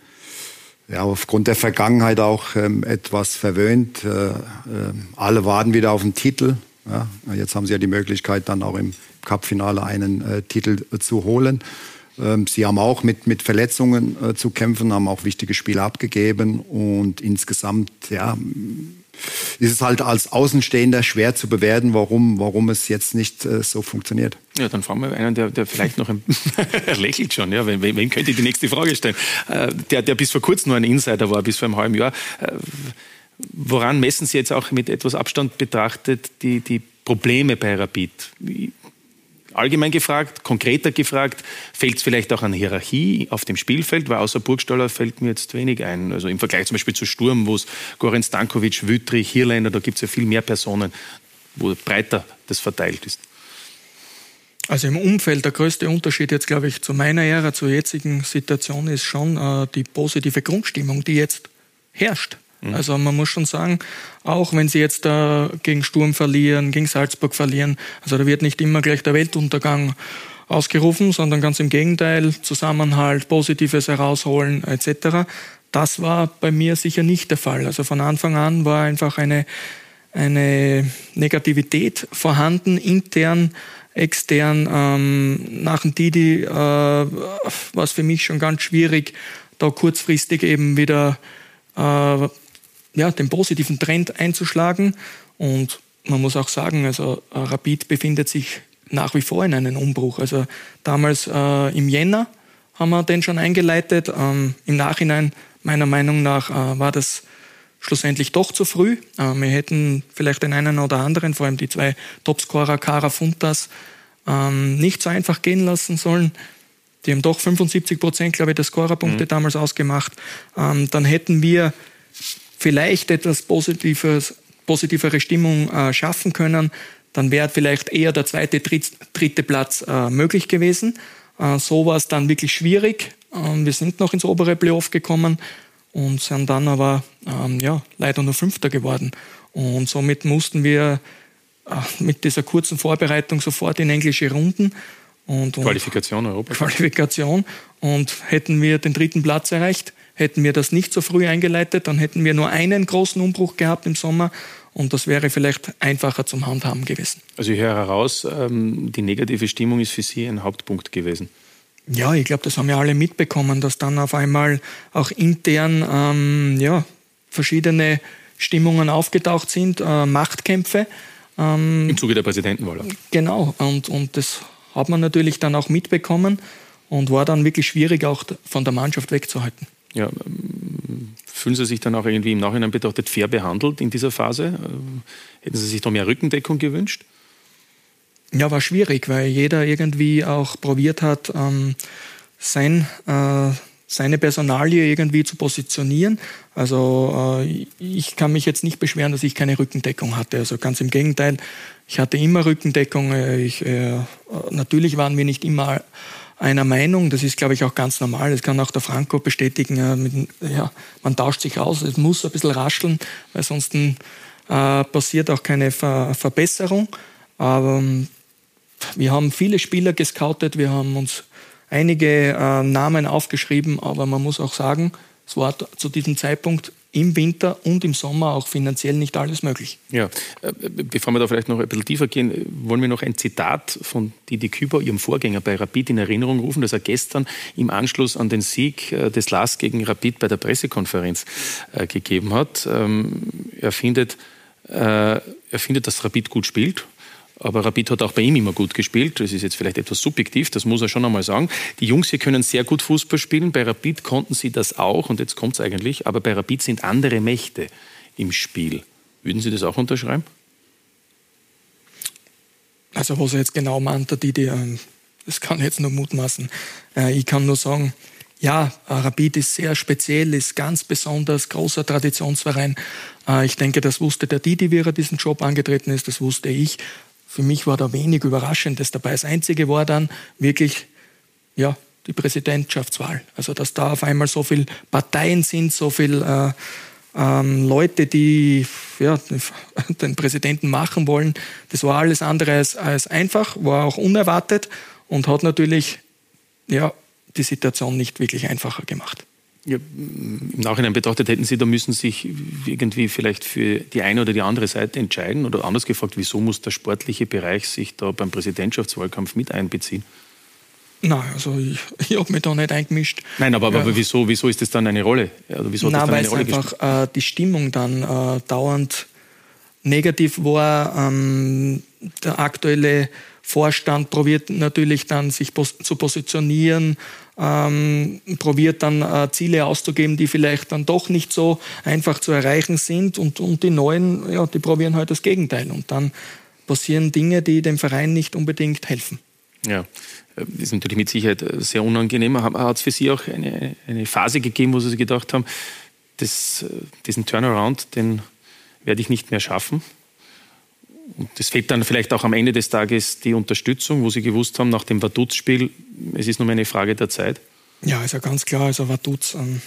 ja, aufgrund der Vergangenheit auch ähm, etwas verwöhnt. Äh, äh, alle warten wieder auf den Titel. Ja, jetzt haben sie ja die Möglichkeit, dann auch im Cup-Finale einen äh, Titel äh, zu holen. Ähm, sie haben auch mit, mit Verletzungen äh, zu kämpfen, haben auch wichtige Spiele abgegeben und insgesamt, ja, ist es halt als Außenstehender schwer zu bewerten, warum, warum es jetzt nicht äh, so funktioniert. Ja, dann fragen wir einen, der, der vielleicht noch ein lächelt schon, ja, wen, wen könnte ich die nächste Frage stellen? Äh, der, der bis vor kurzem nur ein Insider war, bis vor einem halben Jahr. Äh, woran messen Sie jetzt auch mit etwas Abstand betrachtet die, die Probleme bei Rapid? Allgemein gefragt, konkreter gefragt, fällt es vielleicht auch an Hierarchie auf dem Spielfeld, weil außer Burgstaller fällt mir jetzt wenig ein. Also im Vergleich zum Beispiel zu Sturm, wo es Goran Stankovic, Wüttrich, Hirländer, da gibt es ja viel mehr Personen, wo breiter das verteilt ist. Also im Umfeld der größte Unterschied jetzt, glaube ich, zu meiner Ära, zur jetzigen Situation ist schon äh, die positive Grundstimmung, die jetzt herrscht. Mhm. Also man muss schon sagen, auch wenn sie jetzt da gegen Sturm verlieren, gegen Salzburg verlieren, also da wird nicht immer gleich der Weltuntergang ausgerufen, sondern ganz im Gegenteil, Zusammenhalt, Positives herausholen etc. Das war bei mir sicher nicht der Fall. Also von Anfang an war einfach eine, eine Negativität vorhanden intern, extern. Ähm, nach dem Didi äh, war es für mich schon ganz schwierig, da kurzfristig eben wieder äh, ja, den positiven Trend einzuschlagen. Und man muss auch sagen, also äh, Rapid befindet sich nach wie vor in einem Umbruch. Also damals äh, im Jänner haben wir den schon eingeleitet. Ähm, Im Nachhinein, meiner Meinung nach, äh, war das schlussendlich doch zu früh. Äh, wir hätten vielleicht den einen oder anderen, vor allem die zwei Topscorer Kara Funtas, ähm, nicht so einfach gehen lassen sollen. Die haben doch 75 Prozent, glaube ich, der Scorerpunkte mhm. damals ausgemacht. Ähm, dann hätten wir vielleicht etwas Positives, positivere Stimmung äh, schaffen können. Dann wäre vielleicht eher der zweite, dritte Platz äh, möglich gewesen. Äh, so war es dann wirklich schwierig. Ähm, wir sind noch ins obere Playoff gekommen und sind dann aber ähm, ja, leider nur Fünfter geworden. Und somit mussten wir äh, mit dieser kurzen Vorbereitung sofort in englische Runden. Und, und Qualifikation Europa. Qualifikation. Und hätten wir den dritten Platz erreicht, hätten wir das nicht so früh eingeleitet, dann hätten wir nur einen großen Umbruch gehabt im Sommer. Und das wäre vielleicht einfacher zum Handhaben gewesen. Also ich höre heraus, ähm, die negative Stimmung ist für Sie ein Hauptpunkt gewesen. Ja, ich glaube, das haben wir alle mitbekommen, dass dann auf einmal auch intern ähm, ja, verschiedene Stimmungen aufgetaucht sind, äh, Machtkämpfe. Ähm, Im Zuge der Präsidentenwahl. Genau, und, und das hat man natürlich dann auch mitbekommen und war dann wirklich schwierig, auch von der Mannschaft wegzuhalten. Ja, ähm, fühlen Sie sich dann auch irgendwie im Nachhinein betrachtet fair behandelt in dieser Phase? Äh, hätten Sie sich da mehr Rückendeckung gewünscht? Ja, war schwierig, weil jeder irgendwie auch probiert hat, ähm, sein, äh, seine Personalie irgendwie zu positionieren. Also äh, ich kann mich jetzt nicht beschweren, dass ich keine Rückendeckung hatte. Also ganz im Gegenteil, ich hatte immer Rückendeckung. Ich, äh, natürlich waren wir nicht immer einer Meinung. Das ist, glaube ich, auch ganz normal. Das kann auch der Franco bestätigen. Äh, mit, ja, man tauscht sich aus. Es muss ein bisschen rascheln, weil sonst äh, passiert auch keine Ver Verbesserung. Aber ähm, wir haben viele Spieler gescoutet, wir haben uns einige äh, Namen aufgeschrieben, aber man muss auch sagen, es war zu diesem Zeitpunkt im Winter und im Sommer auch finanziell nicht alles möglich. Ja, äh, bevor wir da vielleicht noch ein bisschen tiefer gehen, wollen wir noch ein Zitat von Didi Küber, ihrem Vorgänger bei Rapid, in Erinnerung rufen, das er gestern im Anschluss an den Sieg äh, des LAS gegen Rapid bei der Pressekonferenz äh, gegeben hat. Ähm, er findet, er findet, dass Rapid gut spielt aber Rapid hat auch bei ihm immer gut gespielt. Das ist jetzt vielleicht etwas subjektiv, das muss er schon einmal sagen. Die Jungs hier können sehr gut Fußball spielen. Bei Rapid konnten sie das auch und jetzt kommt es eigentlich. Aber bei Rapid sind andere Mächte im Spiel. Würden Sie das auch unterschreiben? Also was er jetzt genau meint, der Didi, das kann ich jetzt nur mutmaßen. Äh, ich kann nur sagen, ja, Rapid ist sehr speziell, ist ganz besonders, großer Traditionsverein. Äh, ich denke, das wusste der Didi, wie er diesen Job angetreten ist, das wusste ich. Für mich war da wenig Überraschendes dabei. Das Einzige war dann wirklich, ja, die Präsidentschaftswahl. Also, dass da auf einmal so viele Parteien sind, so viele äh, ähm, Leute, die ja, den Präsidenten machen wollen. Das war alles andere als, als einfach, war auch unerwartet und hat natürlich ja, die Situation nicht wirklich einfacher gemacht. Ja, Im Nachhinein betrachtet hätten Sie da müssen sich irgendwie vielleicht für die eine oder die andere Seite entscheiden oder anders gefragt, wieso muss der sportliche Bereich sich da beim Präsidentschaftswahlkampf mit einbeziehen? Nein, also ich, ich habe mich da nicht eingemischt. Nein, aber, ja. aber wieso, wieso ist das dann eine Rolle? Also wieso Nein, weil es einfach äh, die Stimmung dann äh, dauernd negativ war. Ähm, der aktuelle Vorstand probiert natürlich dann sich pos zu positionieren, ähm, probiert dann äh, Ziele auszugeben, die vielleicht dann doch nicht so einfach zu erreichen sind und, und die Neuen, ja, die probieren halt das Gegenteil und dann passieren Dinge, die dem Verein nicht unbedingt helfen. Ja, das ist natürlich mit Sicherheit sehr unangenehm. Hat es für Sie auch eine, eine Phase gegeben, wo Sie gedacht haben, das, diesen Turnaround, den werde ich nicht mehr schaffen? Und es fehlt dann vielleicht auch am Ende des Tages die Unterstützung, wo Sie gewusst haben, nach dem Vaduz-Spiel, es ist nur eine Frage der Zeit. Ja, ist ja ganz klar. Also Vaduz, am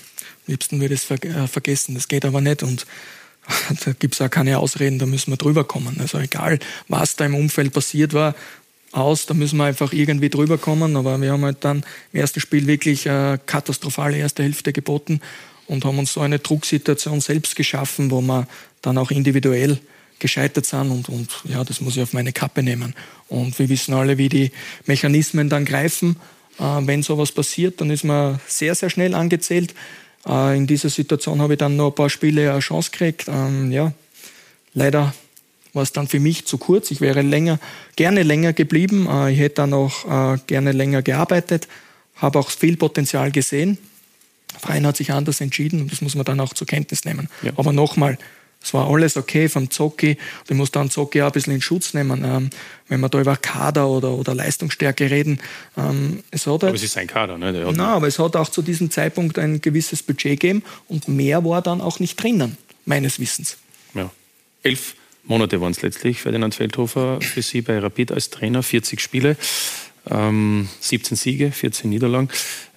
liebsten würde ich es ver äh, vergessen. Das geht aber nicht und da gibt es auch keine Ausreden, da müssen wir drüber kommen. Also egal, was da im Umfeld passiert war, aus, da müssen wir einfach irgendwie drüber kommen. Aber wir haben halt dann im ersten Spiel wirklich eine katastrophale erste Hälfte geboten und haben uns so eine Drucksituation selbst geschaffen, wo wir dann auch individuell gescheitert sind und, und ja, das muss ich auf meine Kappe nehmen. Und wir wissen alle, wie die Mechanismen dann greifen. Äh, wenn sowas passiert, dann ist man sehr, sehr schnell angezählt. Äh, in dieser Situation habe ich dann noch ein paar Spiele eine Chance gekriegt. Ähm, ja, leider war es dann für mich zu kurz. Ich wäre länger, gerne länger geblieben. Äh, ich hätte dann auch äh, gerne länger gearbeitet, habe auch viel Potenzial gesehen. Verein hat sich anders entschieden und das muss man dann auch zur Kenntnis nehmen. Ja. Aber nochmal, es war alles okay vom Zocki. Ich muss dann Zocki auch ein bisschen in Schutz nehmen, ähm, wenn wir da über Kader oder, oder Leistungsstärke reden. Ähm, es hat aber es ist ein Kader, ne? Nein, aber es hat auch zu diesem Zeitpunkt ein gewisses Budget gegeben und mehr war dann auch nicht drinnen, meines Wissens. Ja. Elf Monate waren es letztlich, Ferdinand Feldhofer für Sie bei Rapid als Trainer, 40 Spiele, ähm, 17 Siege, 14 Niederlagen.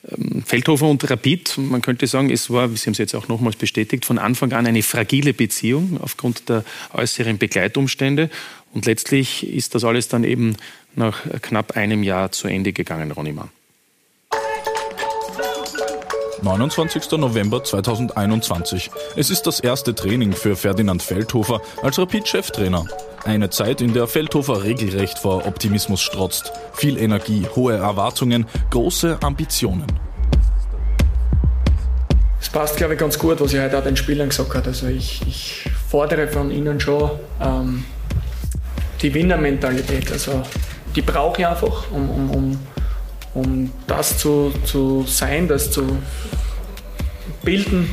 Ähm, Feldhofer und Rapid, man könnte sagen, es war, Sie haben es jetzt auch nochmals bestätigt, von Anfang an eine fragile Beziehung aufgrund der äußeren Begleitumstände. Und letztlich ist das alles dann eben nach knapp einem Jahr zu Ende gegangen, Ronny Mann. 29. November 2021. Es ist das erste Training für Ferdinand Feldhofer als Rapid-Cheftrainer. Eine Zeit, in der Feldhofer regelrecht vor Optimismus strotzt. Viel Energie, hohe Erwartungen, große Ambitionen. Es passt, glaube ich, ganz gut, was ich heute auch den Spielern gesagt habe. Also ich, ich fordere von ihnen schon ähm, die Winnermentalität. Also die brauche ich einfach, um, um, um um das zu, zu sein, das zu bilden,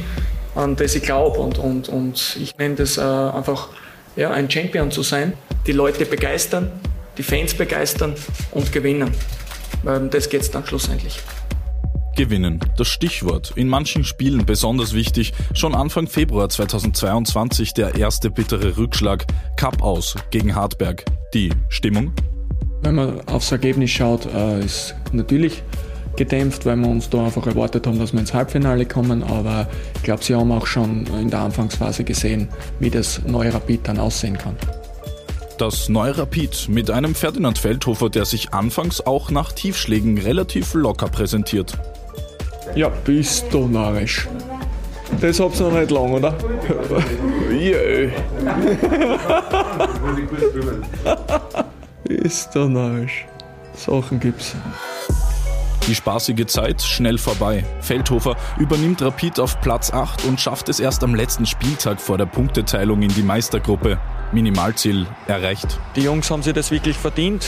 an das ich glaube. Und, und, und ich nenne das äh, einfach ja, ein Champion zu sein, die Leute begeistern, die Fans begeistern und gewinnen. Das geht es dann schlussendlich. Gewinnen, das Stichwort. In manchen Spielen besonders wichtig. Schon Anfang Februar 2022 der erste bittere Rückschlag. Cup aus gegen Hartberg. Die Stimmung? Wenn man aufs Ergebnis schaut, äh, ist natürlich gedämpft, weil wir uns da einfach erwartet haben, dass wir ins Halbfinale kommen. Aber ich glaube, sie haben auch schon in der Anfangsphase gesehen, wie das neue Rapid dann aussehen kann. Das neue Rapid mit einem Ferdinand Feldhofer, der sich anfangs auch nach Tiefschlägen relativ locker präsentiert. Ja, bist du narrisch. Das hab's noch nicht lang, oder? Jö. Ist der Narsch. Sachen gibt's. Die spaßige Zeit schnell vorbei. Feldhofer übernimmt Rapid auf Platz 8 und schafft es erst am letzten Spieltag vor der Punkteteilung in die Meistergruppe. Minimalziel erreicht. Die Jungs haben sich das wirklich verdient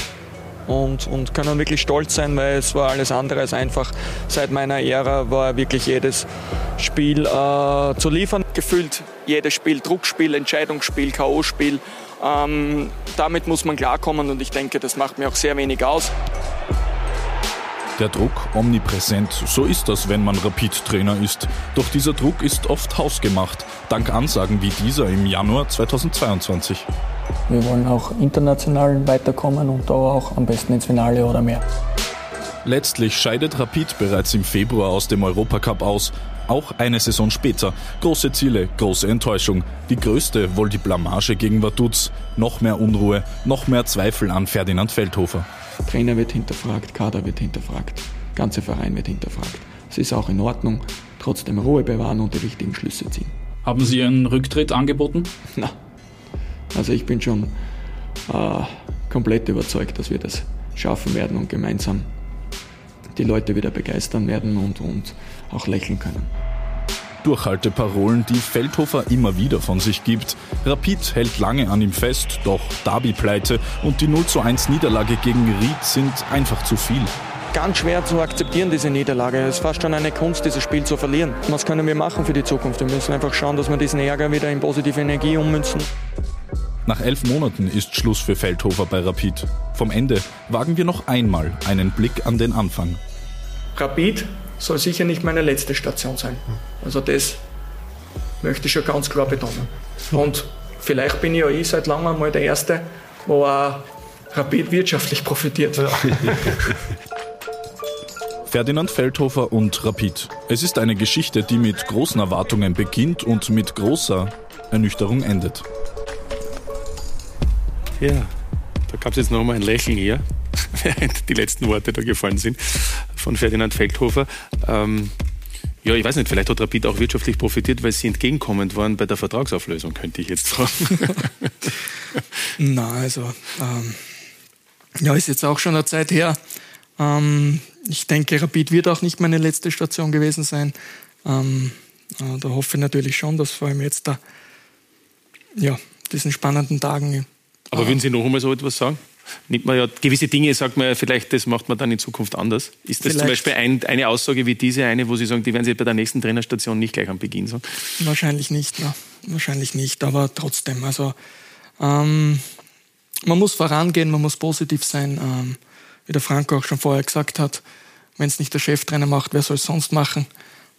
und, und können wirklich stolz sein, weil es war alles andere als einfach. Seit meiner Ära war wirklich jedes Spiel äh, zu liefern. Gefühlt jedes Spiel, Druckspiel, Entscheidungsspiel, K.O.-Spiel. Ähm, damit muss man klarkommen und ich denke, das macht mir auch sehr wenig aus. Der Druck omnipräsent, so ist das, wenn man Rapid-Trainer ist. Doch dieser Druck ist oft hausgemacht, dank Ansagen wie dieser im Januar 2022. Wir wollen auch international weiterkommen und da auch am besten ins Finale oder mehr. Letztlich scheidet Rapid bereits im Februar aus dem Europacup aus. Auch eine Saison später. Große Ziele, große Enttäuschung. Die größte wohl die Blamage gegen Vaduz. Noch mehr Unruhe, noch mehr Zweifel an Ferdinand Feldhofer. Trainer wird hinterfragt, Kader wird hinterfragt, ganze Verein wird hinterfragt. Es ist auch in Ordnung, trotzdem Ruhe bewahren und die richtigen Schlüsse ziehen. Haben Sie einen Rücktritt angeboten? Na, also ich bin schon äh, komplett überzeugt, dass wir das schaffen werden und gemeinsam die Leute wieder begeistern werden und, und auch lächeln können. Durchhalteparolen, die Feldhofer immer wieder von sich gibt. Rapid hält lange an ihm fest, doch Derby-Pleite und die 0 zu 1 Niederlage gegen Ried sind einfach zu viel. Ganz schwer zu akzeptieren, diese Niederlage. Es ist fast schon eine Kunst, dieses Spiel zu verlieren. Was können wir machen für die Zukunft? Wir müssen einfach schauen, dass wir diesen Ärger wieder in positive Energie ummünzen. Nach elf Monaten ist Schluss für Feldhofer bei Rapid. Vom Ende wagen wir noch einmal einen Blick an den Anfang. Rapid soll sicher nicht meine letzte Station sein. Also das möchte ich schon ganz klar betonen. Und vielleicht bin ich ja eh seit langem mal der Erste, wo auch Rapid wirtschaftlich profitiert. Ferdinand Feldhofer und Rapid. Es ist eine Geschichte, die mit großen Erwartungen beginnt und mit großer Ernüchterung endet. Ja, da gab es jetzt nochmal ein Lächeln hier, während die letzten Worte da gefallen sind von Ferdinand Feldhofer. Ähm, Ja, ich weiß nicht, vielleicht hat Rapid auch wirtschaftlich profitiert, weil sie entgegenkommend waren bei der Vertragsauflösung, könnte ich jetzt fragen. Na, also, ähm, ja, ist jetzt auch schon eine Zeit her. Ähm, ich denke, Rapid wird auch nicht meine letzte Station gewesen sein. Ähm, äh, da hoffe ich natürlich schon, dass vor allem jetzt da, ja, diesen spannenden Tagen. Aber würden Sie noch einmal so etwas sagen? Nimmt man ja gewisse Dinge, sagt man ja vielleicht, das macht man dann in Zukunft anders. Ist das vielleicht. zum Beispiel ein, eine Aussage wie diese, eine, wo Sie sagen, die werden Sie bei der nächsten Trainerstation nicht gleich am Beginn sagen? Wahrscheinlich nicht, ja. wahrscheinlich nicht, aber trotzdem. Also ähm, man muss vorangehen, man muss positiv sein. Ähm, wie der Franco auch schon vorher gesagt hat, wenn es nicht der Cheftrainer macht, wer soll es sonst machen?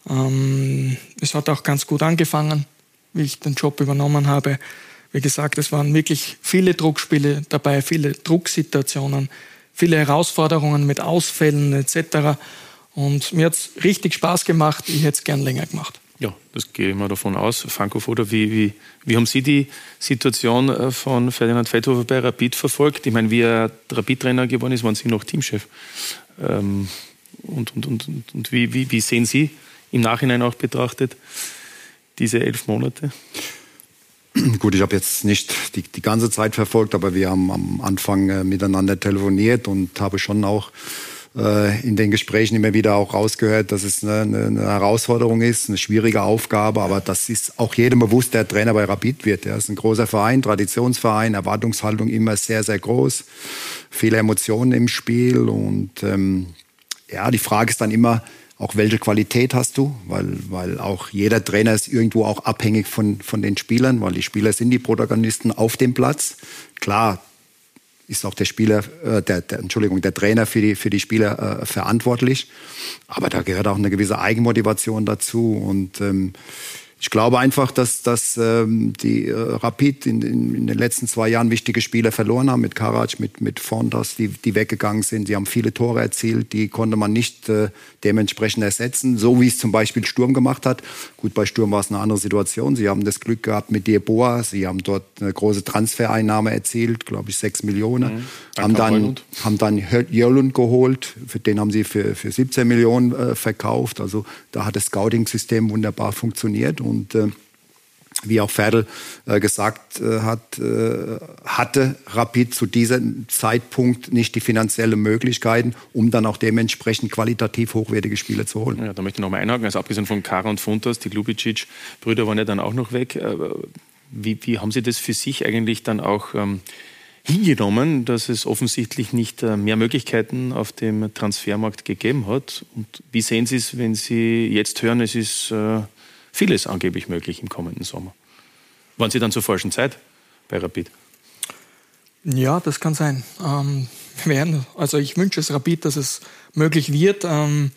Ähm, es hat auch ganz gut angefangen, wie ich den Job übernommen habe. Wie gesagt, es waren wirklich viele Druckspiele dabei, viele Drucksituationen, viele Herausforderungen mit Ausfällen etc. Und mir hat es richtig Spaß gemacht. Ich hätte es gern länger gemacht. Ja, das gehe ich mal davon aus. Franco Foda, wie, wie, wie haben Sie die Situation äh, von Ferdinand Feldhofer bei Rapid verfolgt? Ich meine, wie er Rapid-Trainer geworden ist, waren Sie noch Teamchef. Ähm, und und, und, und, und wie, wie, wie sehen Sie im Nachhinein auch betrachtet diese elf Monate? Gut, ich habe jetzt nicht die, die ganze Zeit verfolgt, aber wir haben am Anfang äh, miteinander telefoniert und habe schon auch äh, in den Gesprächen immer wieder auch rausgehört, dass es eine, eine, Herausforderung ist, eine schwierige Aufgabe, aber das ist auch jedem bewusst, der Trainer bei Rapid wird. Er ist ein großer Verein, Traditionsverein, Erwartungshaltung immer sehr, sehr groß, viele Emotionen im Spiel und ähm, ja, die Frage ist dann immer, auch welche Qualität hast du, weil, weil auch jeder Trainer ist irgendwo auch abhängig von, von den Spielern, weil die Spieler sind die Protagonisten auf dem Platz. Klar, ist auch der Spieler, äh, der, der, Entschuldigung, der Trainer für die, für die Spieler äh, verantwortlich. Aber da gehört auch eine gewisse Eigenmotivation dazu. Und ähm, ich glaube einfach, dass, dass ähm, die äh, Rapid in, in, in, den letzten zwei Jahren wichtige Spieler verloren haben, mit Karac, mit, mit Fontas, die, die weggegangen sind. Die haben viele Tore erzielt, die konnte man nicht äh, dementsprechend ersetzen, so wie es zum Beispiel Sturm gemacht hat. Gut, bei Sturm war es eine andere Situation. Sie haben das Glück gehabt mit Dieboa, sie haben dort eine große Transfereinnahme erzielt, glaube ich sechs Millionen. Mhm. Haben, dann, haben dann Jörlund geholt, für den haben sie für, für 17 Millionen äh, verkauft. Also da hat das Scouting-System wunderbar funktioniert und äh, wie auch Ferdl äh, gesagt äh, hat, äh, hatte Rapid zu diesem Zeitpunkt nicht die finanziellen Möglichkeiten, um dann auch dementsprechend qualitativ hochwertige Spieler zu holen. Ja, da möchte ich noch mal einhaken. Also abgesehen von Kara und Funtas, die Lubicic-Brüder waren ja dann auch noch weg. Äh, wie, wie, haben Sie das für sich eigentlich dann auch ähm, hingenommen, dass es offensichtlich nicht äh, mehr Möglichkeiten auf dem Transfermarkt gegeben hat? Und wie sehen Sie es, wenn Sie jetzt hören, es ist äh, vieles angeblich möglich im kommenden Sommer. Waren Sie dann zur falschen Zeit bei Rapid? Ja, das kann sein. Ähm, werden, also ich wünsche es Rapid, dass es möglich wird. Ähm,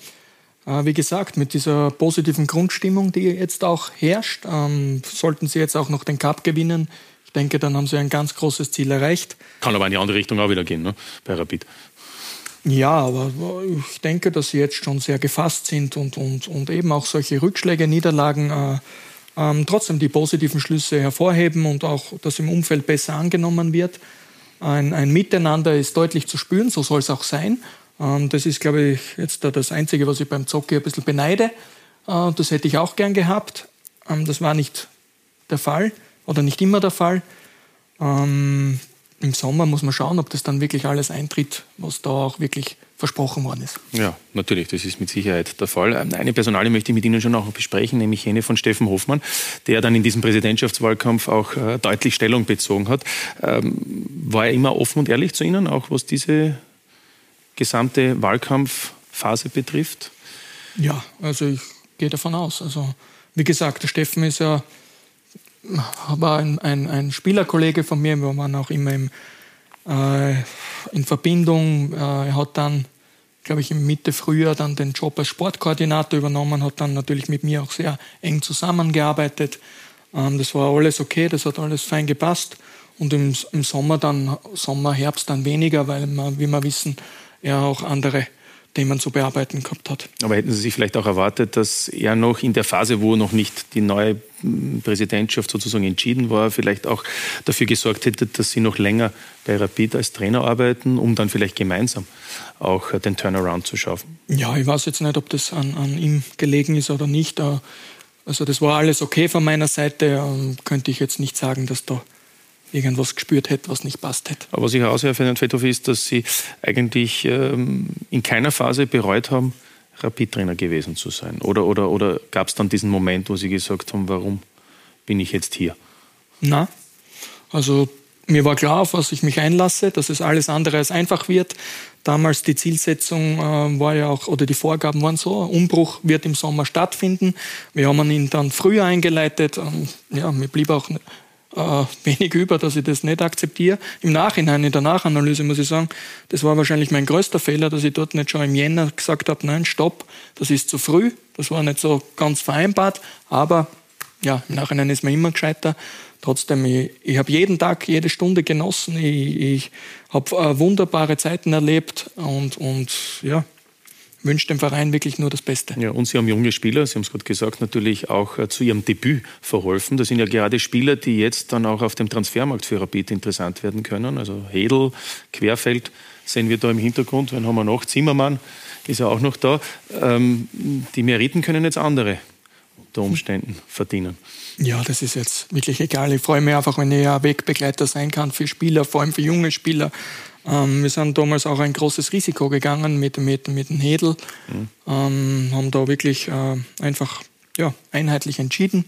äh, wie gesagt, mit dieser positiven Grundstimmung, die jetzt auch herrscht, ähm, sollten Sie jetzt auch noch den Cup gewinnen. Ich denke, dann haben Sie ein ganz großes Ziel erreicht. Kann aber in die andere Richtung auch wieder gehen, ne? bei Rapid. Ja, aber ich denke, dass sie jetzt schon sehr gefasst sind und, und, und eben auch solche Rückschläge, Niederlagen äh, ähm, trotzdem die positiven Schlüsse hervorheben und auch, dass im Umfeld besser angenommen wird. Ein, ein Miteinander ist deutlich zu spüren, so soll es auch sein. Ähm, das ist, glaube ich, jetzt das Einzige, was ich beim Zocki ein bisschen beneide. Äh, das hätte ich auch gern gehabt. Ähm, das war nicht der Fall oder nicht immer der Fall. Ähm, im Sommer muss man schauen, ob das dann wirklich alles eintritt, was da auch wirklich versprochen worden ist. Ja, natürlich, das ist mit Sicherheit der Fall. Ähm, eine Personale möchte ich mit Ihnen schon auch besprechen, nämlich jene von Steffen Hoffmann, der dann in diesem Präsidentschaftswahlkampf auch äh, deutlich Stellung bezogen hat. Ähm, war er immer offen und ehrlich zu Ihnen, auch was diese gesamte Wahlkampfphase betrifft? Ja, also ich gehe davon aus. Also wie gesagt, der Steffen ist ja war ein, ein, ein Spielerkollege von mir, wir waren auch immer im, äh, in Verbindung. Äh, er hat dann, glaube ich, im Mitte Frühjahr dann den Job als Sportkoordinator übernommen, hat dann natürlich mit mir auch sehr eng zusammengearbeitet. Ähm, das war alles okay, das hat alles fein gepasst. Und im, im Sommer dann, Sommer, Herbst dann weniger, weil wir, wie wir wissen, er auch andere Themen zu bearbeiten gehabt hat. Aber hätten Sie sich vielleicht auch erwartet, dass er noch in der Phase, wo noch nicht die neue Präsidentschaft sozusagen entschieden war, vielleicht auch dafür gesorgt hätte, dass Sie noch länger bei Rapid als Trainer arbeiten, um dann vielleicht gemeinsam auch den Turnaround zu schaffen? Ja, ich weiß jetzt nicht, ob das an, an ihm gelegen ist oder nicht. Also das war alles okay von meiner Seite. Ähm, könnte ich jetzt nicht sagen, dass da irgendwas gespürt hätte, was nicht passt hätte. Aber was ich heraushöre für den Fedhoff ist, dass Sie eigentlich ähm, in keiner Phase bereut haben, Rapid-Trainer gewesen zu sein. Oder, oder, oder gab es dann diesen Moment, wo Sie gesagt haben, warum bin ich jetzt hier? Na, also mir war klar, auf was ich mich einlasse, dass es alles andere als einfach wird. Damals die Zielsetzung äh, war ja auch, oder die Vorgaben waren so, Umbruch wird im Sommer stattfinden. Wir haben ihn dann früher eingeleitet. Ähm, ja, mir blieb auch äh, wenig über, dass ich das nicht akzeptiere. Im Nachhinein, in der Nachanalyse muss ich sagen, das war wahrscheinlich mein größter Fehler, dass ich dort nicht schon im Jänner gesagt habe, nein, stopp, das ist zu früh. Das war nicht so ganz vereinbart, aber ja, im Nachhinein ist man immer gescheiter. Trotzdem, ich, ich habe jeden Tag, jede Stunde genossen. Ich, ich habe äh, wunderbare Zeiten erlebt und, und ja, wünsche dem Verein wirklich nur das Beste. Ja, und Sie haben junge Spieler, Sie haben es gerade gesagt, natürlich auch äh, zu Ihrem Debüt verholfen. Das sind ja gerade Spieler, die jetzt dann auch auf dem Transfermarkt für Rapid interessant werden können. Also Hedel, Querfeld sehen wir da im Hintergrund. Wen haben wir noch? Zimmermann ist ja auch noch da. Ähm, die Meriten können jetzt andere unter Umständen verdienen. Ja, das ist jetzt wirklich egal. Ich freue mich einfach, wenn ich ein Wegbegleiter sein kann für Spieler, vor allem für junge Spieler. Ähm, wir sind damals auch ein großes Risiko gegangen mit, mit, mit dem Hedel, mhm. ähm, haben da wirklich äh, einfach ja, einheitlich entschieden.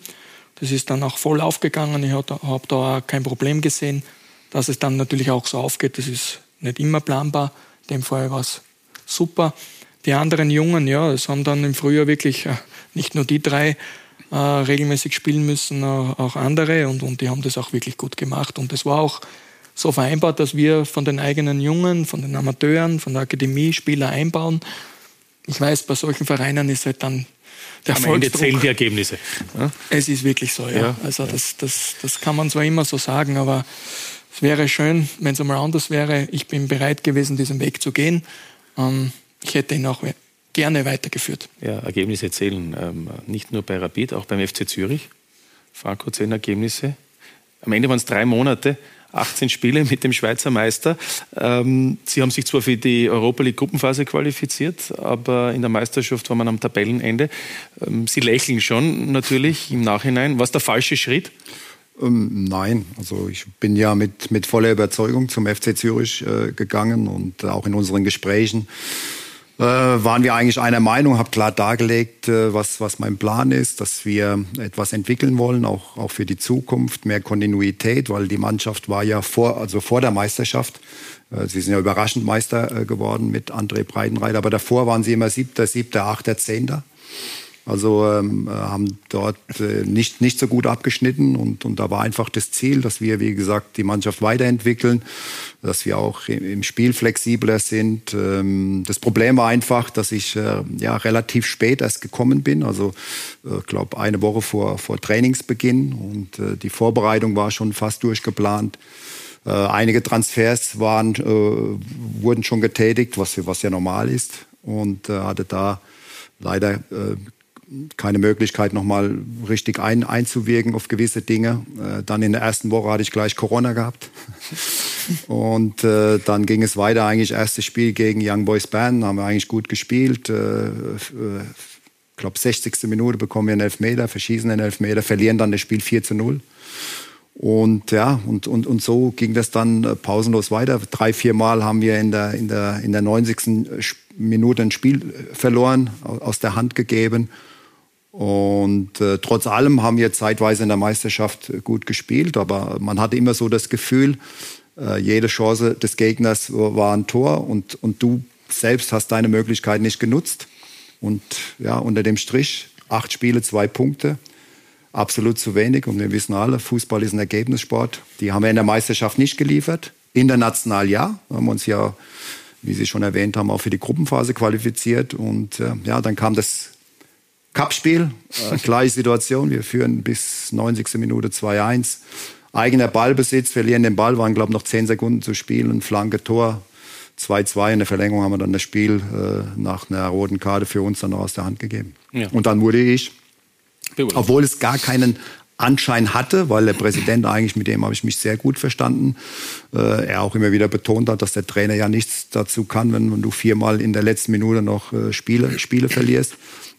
Das ist dann auch voll aufgegangen. Ich habe da, hab da auch kein Problem gesehen, dass es dann natürlich auch so aufgeht. Das ist nicht immer planbar. In dem Fall war es super. Die anderen Jungen, ja, es haben dann im Frühjahr wirklich äh, nicht nur die drei äh, regelmäßig spielen müssen, äh, auch andere und, und die haben das auch wirklich gut gemacht. Und es war auch so vereinbart, dass wir von den eigenen Jungen, von den Amateuren, von der Akademie Spieler einbauen. Ich weiß, bei solchen Vereinen ist halt dann der Am Ende zählen die Ergebnisse. Ja? Es ist wirklich so, ja. ja. Also das, das, das kann man zwar immer so sagen, aber es wäre schön, wenn es einmal anders wäre. Ich bin bereit gewesen, diesen Weg zu gehen. Ähm, ich hätte ihn auch gerne weitergeführt. Ja, Ergebnisse zählen ähm, nicht nur bei Rapid, auch beim FC Zürich. Franco zehn Ergebnisse. Am Ende waren es drei Monate. 18 Spiele mit dem Schweizer Meister. Ähm, Sie haben sich zwar für die Europa League Gruppenphase qualifiziert, aber in der Meisterschaft war man am Tabellenende. Ähm, Sie lächeln schon natürlich im Nachhinein. War es der falsche Schritt? Ähm, nein, also ich bin ja mit, mit voller Überzeugung zum FC Zürich äh, gegangen und auch in unseren Gesprächen waren wir eigentlich einer Meinung, habe klar dargelegt, äh, was, was mein Plan ist, dass wir etwas entwickeln wollen, auch, auch für die Zukunft, mehr Kontinuität, weil die Mannschaft war ja vor, also vor der Meisterschaft, äh, sie sind ja überraschend Meister äh, geworden mit André Breitenreiter, aber davor waren sie immer Siebter, Siebter, Achter, Zehnter. Also ähm, äh, haben dort äh, nicht, nicht so gut abgeschnitten und, und da war einfach das Ziel, dass wir, wie gesagt, die Mannschaft weiterentwickeln, dass wir auch im, Spiel flexibler sind. Ähm, das Problem war einfach, dass ich äh, ja relativ spät erst gekommen bin, also äh, glaube eine Woche vor, vor Trainingsbeginn und äh, die Vorbereitung war schon fast durchgeplant. Äh, einige Transfers waren, äh, wurden schon getätigt, was, was ja normal ist und äh, hatte da leider äh, keine Möglichkeit, nochmal richtig ein, einzuwirken auf gewisse Dinge. Äh, dann in der ersten Woche hatte ich gleich Corona gehabt. Und äh, dann ging es weiter, eigentlich erstes Spiel gegen Young Boys Bern, haben wir eigentlich gut gespielt. Äh, ich äh, glaube, 60. Minute bekommen wir einen Elfmeter, verschießen einen Elfmeter, verlieren dann das Spiel 4 zu 0. Und ja, und, und, und so ging das dann äh, pausenlos weiter. Drei, vier Mal haben wir in der, in der, in der 90. Minute ein Spiel verloren, aus der Hand gegeben. Und äh, trotz allem haben wir zeitweise in der Meisterschaft gut gespielt, aber man hatte immer so das Gefühl, äh, jede Chance des Gegners war ein Tor und, und du selbst hast deine Möglichkeit nicht genutzt. Und ja, unter dem Strich, acht Spiele, zwei Punkte, absolut zu wenig. Und wir wissen alle, Fußball ist ein Ergebnissport. Die haben wir in der Meisterschaft nicht geliefert. International ja, wir haben uns ja, wie Sie schon erwähnt haben, auch für die Gruppenphase qualifiziert. Und äh, ja, dann kam das Cup-Spiel, äh, gleiche Situation. Wir führen bis 90. Minute 2-1. Eigener Ballbesitz, verlieren den Ball, waren, glaube ich, noch 10 Sekunden zu spielen. Flanke, Tor. 2-2 in der Verlängerung haben wir dann das Spiel äh, nach einer roten Karte für uns dann noch aus der Hand gegeben. Ja. Und dann wurde ich, obwohl es gar keinen Anschein hatte, weil der Präsident eigentlich, mit dem habe ich mich sehr gut verstanden, äh, er auch immer wieder betont hat, dass der Trainer ja nichts dazu kann, wenn, wenn du viermal in der letzten Minute noch äh, Spiele, Spiele verlierst.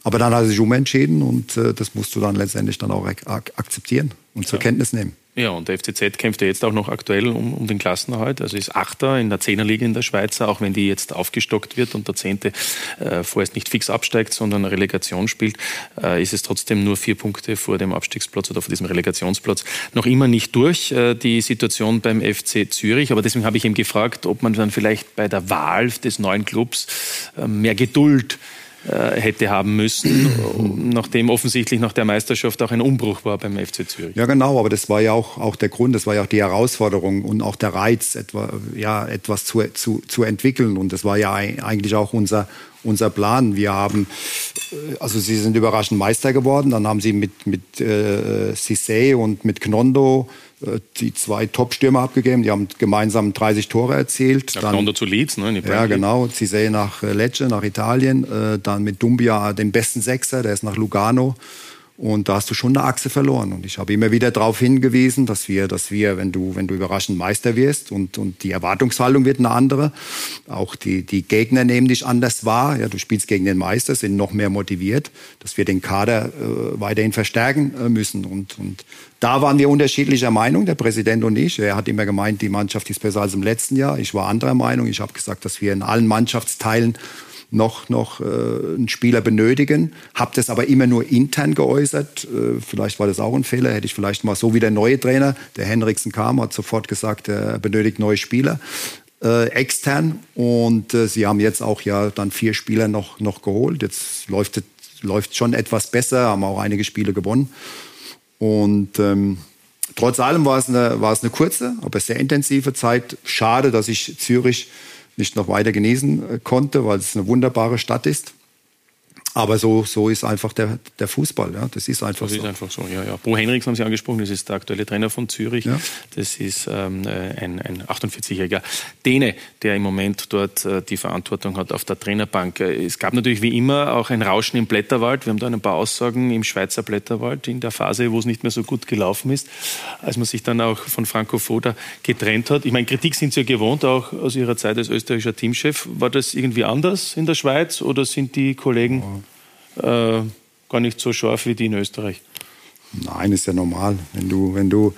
Aber dann hat er sich umentschieden und äh, das musst du dann letztendlich dann auch ak akzeptieren und zur ja. Kenntnis nehmen. Ja, und der FCZ kämpft ja jetzt auch noch aktuell um, um den Klassenerhalt. Also ist Achter in der Zehnerliga in der Schweiz, auch wenn die jetzt aufgestockt wird und der Zehnte äh, vorerst nicht fix absteigt, sondern Relegation spielt, äh, ist es trotzdem nur vier Punkte vor dem Abstiegsplatz oder vor diesem Relegationsplatz. Noch immer nicht durch äh, die Situation beim FC Zürich. Aber deswegen habe ich ihn gefragt, ob man dann vielleicht bei der Wahl des neuen Clubs äh, mehr Geduld äh, hätte haben müssen, nachdem offensichtlich nach der Meisterschaft auch ein Umbruch war beim FC Zürich. Ja, genau, aber das war ja auch, auch der Grund, das war ja auch die Herausforderung und auch der Reiz, etwa, ja, etwas zu, zu, zu entwickeln. Und das war ja eigentlich auch unser, unser Plan. Wir haben, äh, also sie sind überraschend Meister geworden, dann haben sie mit, mit äh, Cissé und mit Knondo äh, die zwei Top-Stürmer abgegeben. Die haben gemeinsam 30 Tore erzielt. Ja, dann, zu Leeds, ne? Ja, genau. Cizé nach äh, Lecce, nach Italien. Äh, dann mit Dumbia den besten Sechser, der ist nach Lugano. Und da hast du schon eine Achse verloren. Und ich habe immer wieder darauf hingewiesen, dass wir, dass wir, wenn du, wenn du überraschend Meister wirst und, und die Erwartungshaltung wird eine andere, auch die, die Gegner nehmen dich anders wahr. Ja, du spielst gegen den Meister, sind noch mehr motiviert, dass wir den Kader äh, weiterhin verstärken äh, müssen. Und, und da waren wir unterschiedlicher Meinung, der Präsident und ich. Er hat immer gemeint, die Mannschaft ist besser als im letzten Jahr. Ich war anderer Meinung. Ich habe gesagt, dass wir in allen Mannschaftsteilen noch, noch äh, einen Spieler benötigen. Habe das aber immer nur intern geäußert. Äh, vielleicht war das auch ein Fehler. Hätte ich vielleicht mal so wie der neue Trainer, der Henriksen kam, hat sofort gesagt, er benötigt neue Spieler. Äh, extern und äh, sie haben jetzt auch ja dann vier Spieler noch, noch geholt. Jetzt läuft es läuft schon etwas besser, haben auch einige Spiele gewonnen. Und ähm, trotz allem war es, eine, war es eine kurze, aber sehr intensive Zeit. Schade, dass ich Zürich nicht noch weiter genießen äh, konnte, weil es eine wunderbare Stadt ist. Aber so, so ist einfach der, der Fußball. Ja. Das ist einfach das so. Das ist einfach so, ja, ja. Bo Henriks haben Sie angesprochen, das ist der aktuelle Trainer von Zürich. Ja. Das ist ähm, äh, ein, ein 48-jähriger Däne, der im Moment dort äh, die Verantwortung hat auf der Trainerbank. Äh, es gab natürlich wie immer auch ein Rauschen im Blätterwald. Wir haben da ein paar Aussagen im Schweizer Blätterwald in der Phase, wo es nicht mehr so gut gelaufen ist, als man sich dann auch von Franco Foda getrennt hat. Ich meine, Kritik sind Sie ja gewohnt, auch aus Ihrer Zeit als österreichischer Teamchef. War das irgendwie anders in der Schweiz oder sind die Kollegen äh, gar nicht so scharf wie die in Österreich. Nein, ist ja normal. Wenn du, wenn du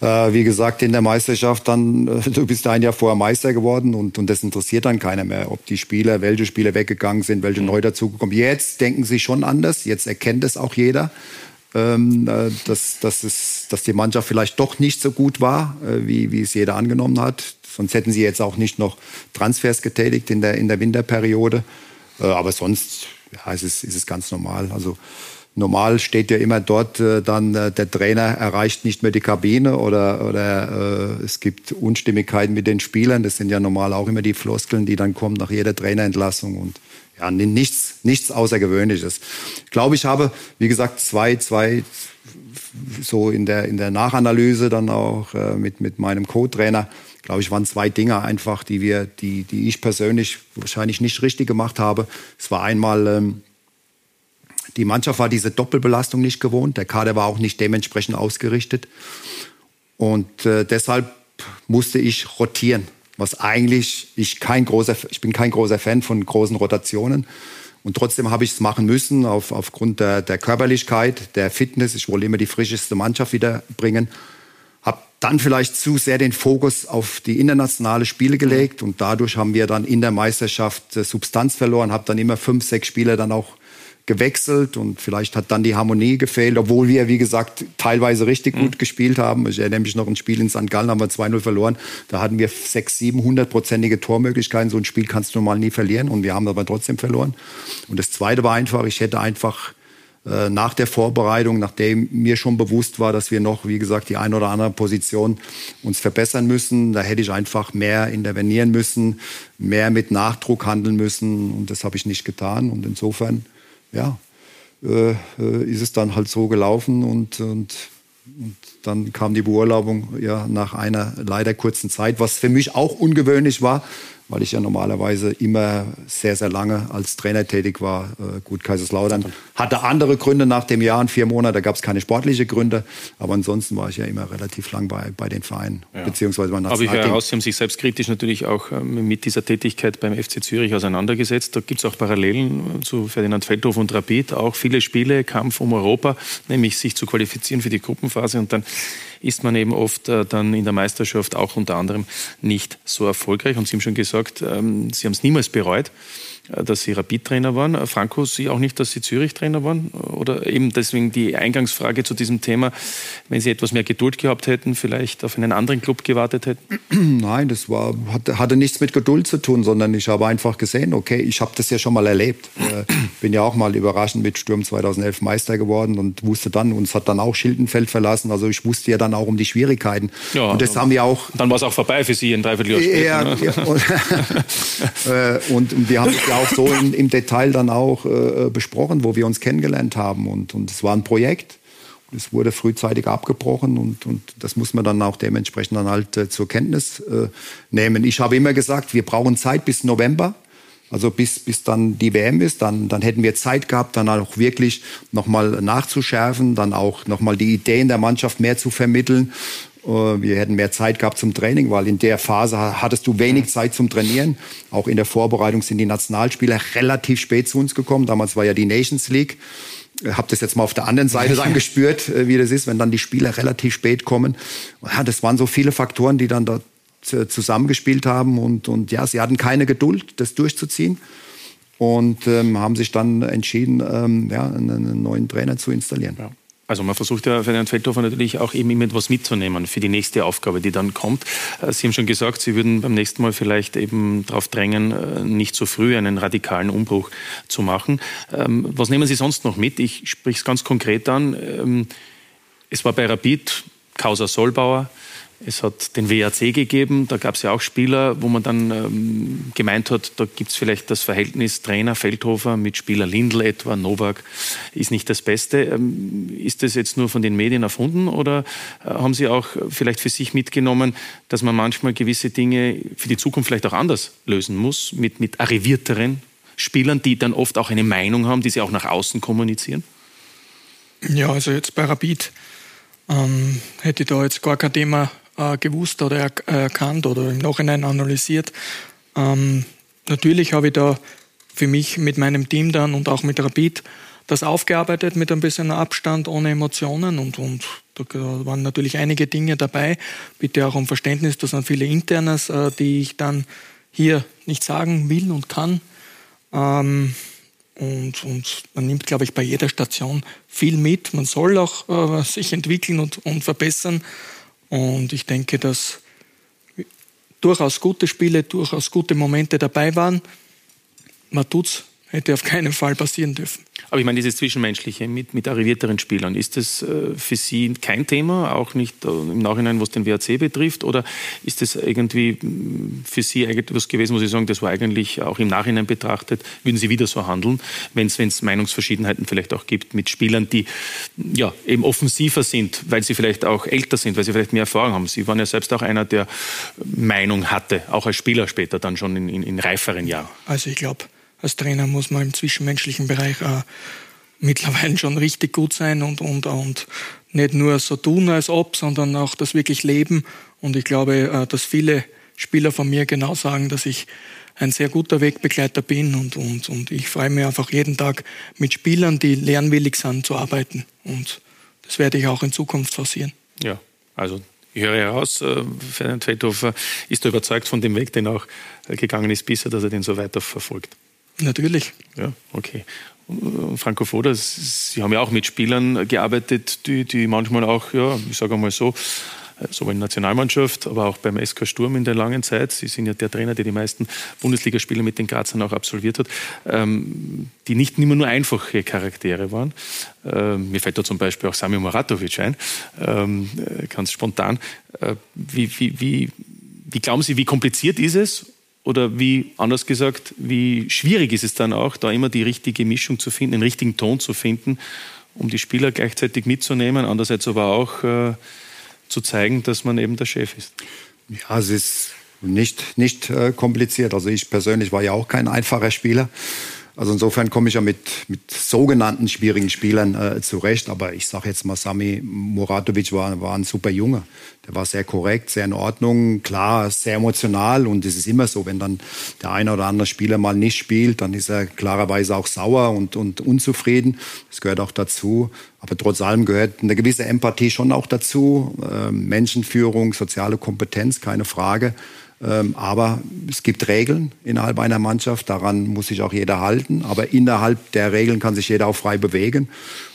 äh, wie gesagt, in der Meisterschaft dann, äh, du bist ein Jahr vorher Meister geworden und, und das interessiert dann keiner mehr, ob die Spieler, welche Spieler weggegangen sind, welche mhm. neu dazugekommen. Jetzt denken sie schon anders, jetzt erkennt es auch jeder. Ähm, äh, dass, dass, es, dass die Mannschaft vielleicht doch nicht so gut war, äh, wie, wie es jeder angenommen hat. Sonst hätten sie jetzt auch nicht noch Transfers getätigt in der, in der Winterperiode. Aber sonst ja, es ist, es ganz normal. Also normal steht ja immer dort äh, dann äh, der Trainer erreicht nicht mehr die Kabine oder, oder äh, es gibt Unstimmigkeiten mit den Spielern. Das sind ja normal auch immer die Floskeln, die dann kommen nach jeder Trainerentlassung und ja, nichts, nichts Außergewöhnliches. Ich glaube, ich habe, wie gesagt, zwei, zwei so in der, in der Nachanalyse dann auch äh, mit, mit meinem Co-Trainer glaube ich, waren zwei Dinge einfach, die wir, die, die ich persönlich wahrscheinlich nicht richtig gemacht habe. Es war einmal, ähm, die Mannschaft war diese Doppelbelastung nicht gewohnt. Der Kader war auch nicht dementsprechend ausgerichtet. Und äh, deshalb musste ich rotieren, was eigentlich ich kein großer, ich bin kein großer Fan von großen Rotationen. Und trotzdem habe ich es machen müssen auf, aufgrund der, der Körperlichkeit, der Fitness. Ich wollte immer die frischeste Mannschaft wiederbringen habe dann vielleicht zu sehr den Fokus auf die internationale Spiele gelegt und dadurch haben wir dann in der Meisterschaft äh, Substanz verloren, habe dann immer fünf, sechs Spieler dann auch gewechselt und vielleicht hat dann die Harmonie gefehlt, obwohl wir, wie gesagt, teilweise richtig mhm. gut gespielt haben. Ich erinnere mich noch ein Spiel in St. Gallen, haben wir 2-0 verloren. Da hatten wir sechs, sieben, hundertprozentige Tormöglichkeiten. So ein Spiel kannst du normal nie verlieren und wir haben aber trotzdem verloren. Und das Zweite war einfach, ich hätte einfach äh, nach der Vorbereitung, nachdem mir schon bewusst war, dass wir noch, wie gesagt, die eine oder andere Position uns verbessern müssen, da hätte ich einfach mehr intervenieren müssen, mehr mit Nachdruck handeln müssen. Und das habe ich nicht getan. Und insofern, ja, äh, äh, ist es dann halt so gelaufen. Und, und, und dann kam die Beurlaubung ja nach einer leider kurzen Zeit, was für mich auch ungewöhnlich war, weil ich ja normalerweise immer sehr, sehr lange als Trainer tätig war. Äh, gut, Kaiserslautern hatte andere Gründe nach dem Jahr und vier Monate, da gab es keine sportliche Gründe, aber ansonsten war ich ja immer relativ lang bei, bei den Vereinen, ja. beziehungsweise beim Aber ich höre heraus, Sie haben sich selbstkritisch natürlich auch ähm, mit dieser Tätigkeit beim FC Zürich auseinandergesetzt. Da gibt es auch Parallelen zu Ferdinand Feldhof und Rapid, auch viele Spiele, Kampf um Europa, nämlich sich zu qualifizieren für die Gruppenphase und dann ist man eben oft äh, dann in der Meisterschaft auch unter anderem nicht so erfolgreich. Und Sie haben schon gesagt, ähm, Sie haben es niemals bereut. Äh, dass Sie Rapid-Trainer waren. Äh, Franco, Sie auch nicht, dass Sie Zürich-Trainer waren? Oder eben deswegen die Eingangsfrage zu diesem Thema, wenn Sie etwas mehr Geduld gehabt hätten, vielleicht auf einen anderen Club gewartet hätten? Nein, das war, hatte, hatte nichts mit Geduld zu tun, sondern ich habe einfach gesehen, okay, ich habe das ja schon mal erlebt. Äh, bin ja auch mal überraschend mit Sturm 2011 Meister geworden und wusste dann, uns hat dann auch Schildenfeld verlassen, also ich wusste ja dann auch um die Schwierigkeiten. Ja, und das haben wir auch... Dann war es auch vorbei für Sie in Dreivierteljahr. Ja, ne? ja und, und wir haben ja auch so in, im Detail dann auch äh, besprochen, wo wir uns kennengelernt haben. Und, und es war ein Projekt. Es wurde frühzeitig abgebrochen und, und das muss man dann auch dementsprechend dann halt äh, zur Kenntnis äh, nehmen. Ich habe immer gesagt, wir brauchen Zeit bis November. Also bis, bis dann die WM ist, dann, dann hätten wir Zeit gehabt, dann auch wirklich nochmal nachzuschärfen, dann auch nochmal die Ideen der Mannschaft mehr zu vermitteln. Äh, wir hätten mehr Zeit gehabt zum Training, weil in der Phase hattest du wenig Zeit zum Trainieren. Auch in der Vorbereitung sind die Nationalspieler relativ spät zu uns gekommen. Damals war ja die Nations League. Ich habe das jetzt mal auf der anderen Seite dann gespürt, äh, wie das ist, wenn dann die Spieler relativ spät kommen. Ja, das waren so viele Faktoren, die dann da zusammengespielt haben. Und, und ja, sie hatten keine Geduld, das durchzuziehen. Und ähm, haben sich dann entschieden, ähm, ja, einen, einen neuen Trainer zu installieren. Ja. Also man versucht ja Ferdinand Feldhofer natürlich auch eben etwas mitzunehmen für die nächste Aufgabe, die dann kommt. Äh, Sie haben schon gesagt, Sie würden beim nächsten Mal vielleicht eben darauf drängen, äh, nicht so früh einen radikalen Umbruch zu machen. Ähm, was nehmen Sie sonst noch mit? Ich spreche es ganz konkret an. Ähm, es war bei Rapid Causa Solbauer. Es hat den WAC gegeben, da gab es ja auch Spieler, wo man dann ähm, gemeint hat, da gibt es vielleicht das Verhältnis Trainer Feldhofer mit Spieler Lindl etwa, Novak ist nicht das Beste. Ähm, ist das jetzt nur von den Medien erfunden oder äh, haben Sie auch vielleicht für sich mitgenommen, dass man manchmal gewisse Dinge für die Zukunft vielleicht auch anders lösen muss, mit, mit arrivierteren Spielern, die dann oft auch eine Meinung haben, die sie auch nach außen kommunizieren? Ja, also jetzt bei Rapid ähm, hätte ich da jetzt gar kein Thema äh, gewusst oder er, erkannt oder im Nachhinein analysiert. Ähm, natürlich habe ich da für mich mit meinem Team dann und auch mit Rapid das aufgearbeitet mit ein bisschen Abstand, ohne Emotionen und, und da waren natürlich einige Dinge dabei. Bitte auch um Verständnis, das sind viele Internes, äh, die ich dann hier nicht sagen will und kann. Ähm, und, und, man nimmt, glaube ich, bei jeder Station viel mit. Man soll auch äh, sich entwickeln und, und verbessern. Und ich denke, dass durchaus gute Spiele, durchaus gute Momente dabei waren. Man tut's, hätte auf keinen Fall passieren dürfen. Aber ich meine, dieses Zwischenmenschliche mit, mit arrivierteren Spielern, ist das äh, für Sie kein Thema, auch nicht äh, im Nachhinein, was den WRC betrifft? Oder ist das irgendwie für Sie etwas gewesen, wo Sie sagen, das war eigentlich auch im Nachhinein betrachtet, würden Sie wieder so handeln, wenn es Meinungsverschiedenheiten vielleicht auch gibt mit Spielern, die ja, eben offensiver sind, weil sie vielleicht auch älter sind, weil sie vielleicht mehr Erfahrung haben? Sie waren ja selbst auch einer, der Meinung hatte, auch als Spieler später dann schon in, in, in reiferen Jahren. Also ich glaube, als Trainer muss man im zwischenmenschlichen Bereich äh, mittlerweile schon richtig gut sein und, und, und nicht nur so tun als ob, sondern auch das wirklich leben. Und ich glaube, äh, dass viele Spieler von mir genau sagen, dass ich ein sehr guter Wegbegleiter bin und, und, und ich freue mich einfach jeden Tag mit Spielern, die lernwillig sind, zu arbeiten. Und das werde ich auch in Zukunft forcieren. Ja, also ich höre heraus, äh, Ferdinand Feldhofer ist überzeugt von dem Weg, den auch gegangen ist bisher, dass er den so weiter verfolgt. Natürlich. Ja, okay. Franco Foda, Sie haben ja auch mit Spielern gearbeitet, die, die manchmal auch, ja, ich sage mal so, sowohl in der Nationalmannschaft, aber auch beim SK Sturm in der langen Zeit. Sie sind ja der Trainer, der die meisten Bundesligaspiele mit den Grazern auch absolviert hat, ähm, die nicht immer nur einfache Charaktere waren. Ähm, mir fällt da zum Beispiel auch Sami Moratovic ein, ähm, ganz spontan. Äh, wie, wie, wie, wie glauben Sie, wie kompliziert ist es oder wie, anders gesagt, wie schwierig ist es dann auch, da immer die richtige Mischung zu finden, den richtigen Ton zu finden, um die Spieler gleichzeitig mitzunehmen, andererseits aber auch äh, zu zeigen, dass man eben der Chef ist? Ja, es ist nicht, nicht äh, kompliziert. Also ich persönlich war ja auch kein einfacher Spieler. Also insofern komme ich ja mit, mit sogenannten schwierigen Spielern äh, zurecht. Aber ich sage jetzt mal, Sami Muratovic war, war ein super Junge. Der war sehr korrekt, sehr in Ordnung, klar, sehr emotional. Und es ist immer so, wenn dann der eine oder andere Spieler mal nicht spielt, dann ist er klarerweise auch sauer und, und unzufrieden. Das gehört auch dazu. Aber trotz allem gehört eine gewisse Empathie schon auch dazu. Äh, Menschenführung, soziale Kompetenz, keine Frage. Ähm, aber es gibt Regeln innerhalb einer Mannschaft, daran muss sich auch jeder halten. Aber innerhalb der Regeln kann sich jeder auch frei bewegen.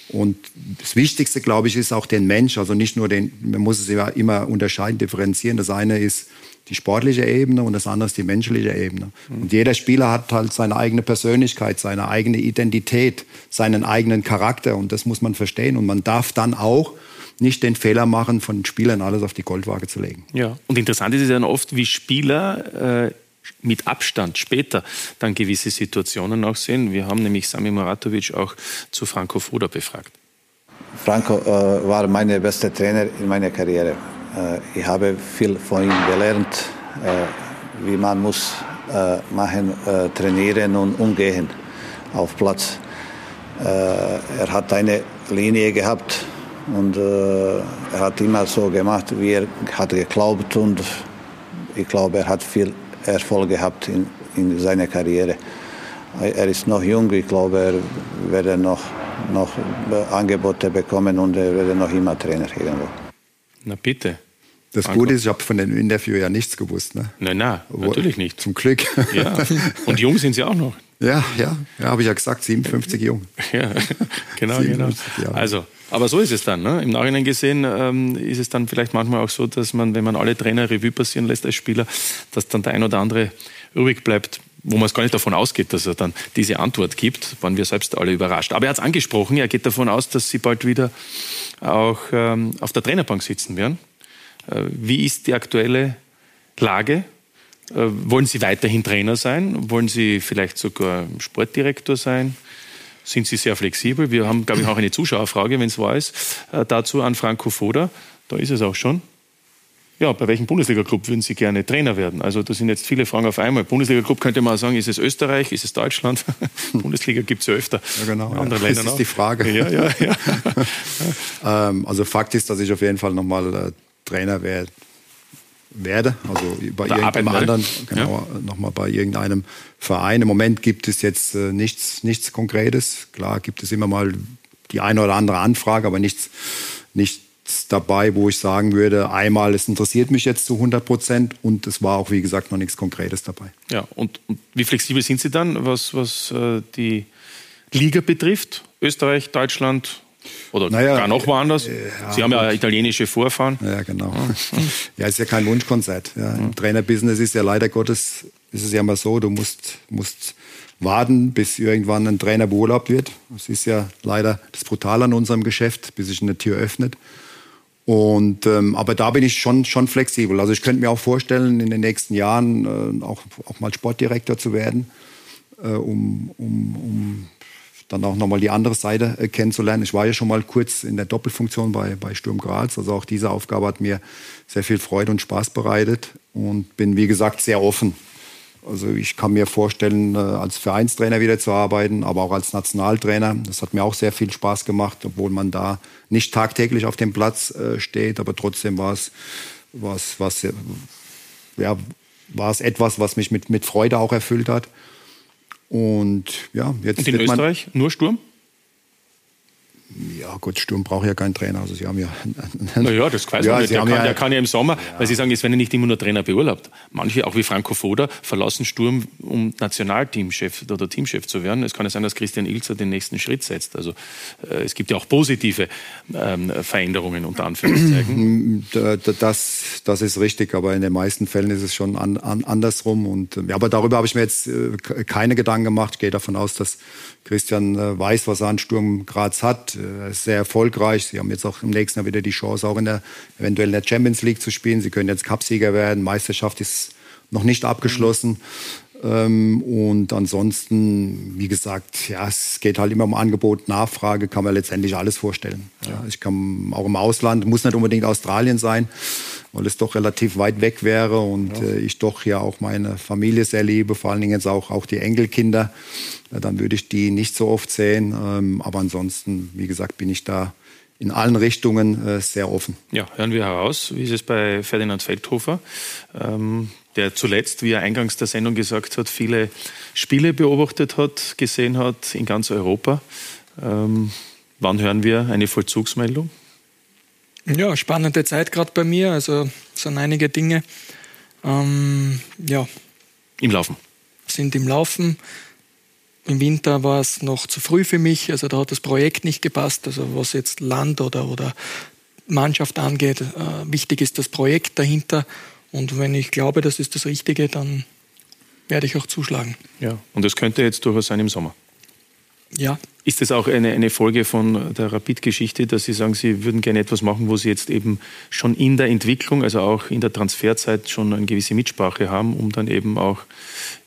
Und das Wichtigste, glaube ich, ist auch den Mensch. Also nicht nur den, man muss es ja immer unterscheiden, differenzieren. Das eine ist die sportliche Ebene und das andere ist die menschliche Ebene. Und jeder Spieler hat halt seine eigene Persönlichkeit, seine eigene Identität, seinen eigenen Charakter. Und das muss man verstehen. Und man darf dann auch nicht den Fehler machen, von Spielern alles auf die Goldwaage zu legen. Ja, und interessant ist es dann oft, wie Spieler äh, mit Abstand später dann gewisse Situationen auch sehen. Wir haben nämlich Sami Muratovic auch zu Franco Foda befragt. Franco äh, war mein bester Trainer in meiner Karriere. Äh, ich habe viel von ihm gelernt, äh, wie man muss äh, machen, äh, trainieren und umgehen auf Platz. Äh, er hat eine Linie gehabt, und äh, er hat immer so gemacht, wie er hat geglaubt und ich glaube, er hat viel Erfolg gehabt in, in seiner Karriere. Er ist noch jung, ich glaube, er werde noch, noch Angebote bekommen und er werde noch immer Trainer irgendwo. Na bitte. Das Gute ist, ich habe von dem Interview ja nichts gewusst. Ne? Nein, nein, natürlich nicht. Zum Glück. Ja. Und jung sind Sie auch noch. Ja, ja, ja habe ich ja gesagt, 57 jung. Ja, genau, 57 genau. Jahre. Also, aber so ist es dann. Ne? Im Nachhinein gesehen ähm, ist es dann vielleicht manchmal auch so, dass man, wenn man alle Trainer Revue passieren lässt als Spieler, dass dann der ein oder andere übrig bleibt, wo man es gar nicht davon ausgeht, dass er dann diese Antwort gibt, waren wir selbst alle überrascht. Aber er hat es angesprochen, er geht davon aus, dass sie bald wieder auch ähm, auf der Trainerbank sitzen werden. Äh, wie ist die aktuelle Lage? Äh, wollen Sie weiterhin Trainer sein? Wollen Sie vielleicht sogar Sportdirektor sein? Sind Sie sehr flexibel? Wir haben, glaube ich, auch eine Zuschauerfrage, wenn es wahr ist, äh, dazu an Franco Foda. Da ist es auch schon. Ja, bei welchem Bundesliga-Club würden Sie gerne Trainer werden? Also das sind jetzt viele Fragen auf einmal. Bundesliga-Club könnte man sagen, ist es Österreich, ist es Deutschland? Bundesliga gibt es ja öfter. Ja, genau. In anderen ja. Ländern das ist auch. die Frage. Ja, ja, ja. ähm, also Fakt ist, dass ich auf jeden Fall nochmal äh, Trainer werde werde, also bei arbeiten irgendeinem anderen, genau, nochmal bei irgendeinem Verein. Im Moment gibt es jetzt äh, nichts, nichts Konkretes. Klar gibt es immer mal die eine oder andere Anfrage, aber nichts, nichts dabei, wo ich sagen würde, einmal, es interessiert mich jetzt zu 100 Prozent und es war auch, wie gesagt, noch nichts Konkretes dabei. Ja, und, und wie flexibel sind Sie dann, was, was äh, die Liga betrifft? Österreich, Deutschland oder Naja, gar noch woanders? äh, ja, Sie haben ja gut. italienische Vorfahren. Ja, genau. Ja, ist ja kein Wunschkonzert. Ja. Im Trainerbusiness ist ja leider Gottes, ist es ja immer so, du musst, musst warten, bis irgendwann ein Trainer beurlaubt wird. Das ist ja leider das Brutale an unserem Geschäft, bis sich eine Tür öffnet. Und, ähm, aber da bin ich schon, schon flexibel. Also ich könnte mir auch vorstellen, in den nächsten Jahren äh, auch, auch mal Sportdirektor zu werden, äh, um, um, um dann auch nochmal die andere Seite äh, kennenzulernen. Ich war ja schon mal kurz in der Doppelfunktion bei, bei Sturm Graz. Also auch diese Aufgabe hat mir sehr viel Freude und Spaß bereitet und bin, wie gesagt, sehr offen. Also ich kann mir vorstellen, äh, als Vereinstrainer wieder zu arbeiten, aber auch als Nationaltrainer. Das hat mir auch sehr viel Spaß gemacht, obwohl man da nicht tagtäglich auf dem Platz äh, steht, aber trotzdem war es, war es, ja, etwas, was mich mit, mit Freude auch erfüllt hat. Und ja, jetzt Und in Österreich nur Sturm? Ja gut, Sturm braucht ja keinen Trainer. Also sie haben ja. Naja, das weiß Ja, man nicht. Der kann, ja- der kann ja im Sommer, weil Sie sagen, es werden ja nicht immer nur Trainer beurlaubt. Manche, auch wie Franco Foda, verlassen Sturm, um Nationalteamchef oder Teamchef zu werden. Es kann ja sein, dass Christian Ilzer den nächsten Schritt setzt. Also äh, es gibt ja auch positive ähm, Veränderungen unter Anführungszeichen. Da- da- Das, das ist richtig, aber in den meisten Fällen ist es schon an, an, andersrum. Und, ähm, ja, aber darüber habe ich mir jetzt äh, keine Gedanken gemacht. Ich gehe davon aus, dass Christian äh, weiß, was er an Sturm Graz hat. Äh, sehr erfolgreich. Sie haben jetzt auch im nächsten Jahr wieder die Chance, auch in der, eventuell in der Champions League zu spielen. Sie können jetzt Cupsieger werden. Meisterschaft ist noch nicht abgeschlossen. Ähm, und ansonsten, wie gesagt, ja, es geht halt immer um Angebot, Nachfrage, kann man letztendlich alles vorstellen. Ja, ich kann auch im Ausland, muss nicht unbedingt Australien sein, weil es doch relativ weit weg wäre und ja. äh, ich doch ja auch meine Familie sehr liebe, vor allen Dingen jetzt auch, auch die Enkelkinder. Dann würde ich die nicht so oft sehen. Ähm, aber ansonsten, wie gesagt, bin ich da in allen Richtungen äh, sehr offen. Ja, hören wir heraus, wie ist es bei Ferdinand Feldhofer? Ähm, der zuletzt, wie er eingangs der Sendung gesagt hat, viele Spiele beobachtet hat, gesehen hat in ganz Europa. Ähm, wann hören wir eine Vollzugsmeldung? Ja, spannende Zeit gerade bei mir. Also sind einige Dinge. Ähm, ja. Im Laufen. Sind im Laufen. Im Winter war es noch zu früh für mich, also da hat das Projekt nicht gepasst, also was jetzt Land oder, oder Mannschaft angeht. Äh, wichtig ist das Projekt dahinter und wenn ich glaube, das ist das Richtige, dann werde ich auch zuschlagen. Ja, und das könnte jetzt durchaus sein im Sommer. Ja. Ist das auch eine, eine Folge von der Rapid-Geschichte, dass Sie sagen, Sie würden gerne etwas machen, wo Sie jetzt eben schon in der Entwicklung, also auch in der Transferzeit schon eine gewisse Mitsprache haben, um dann eben auch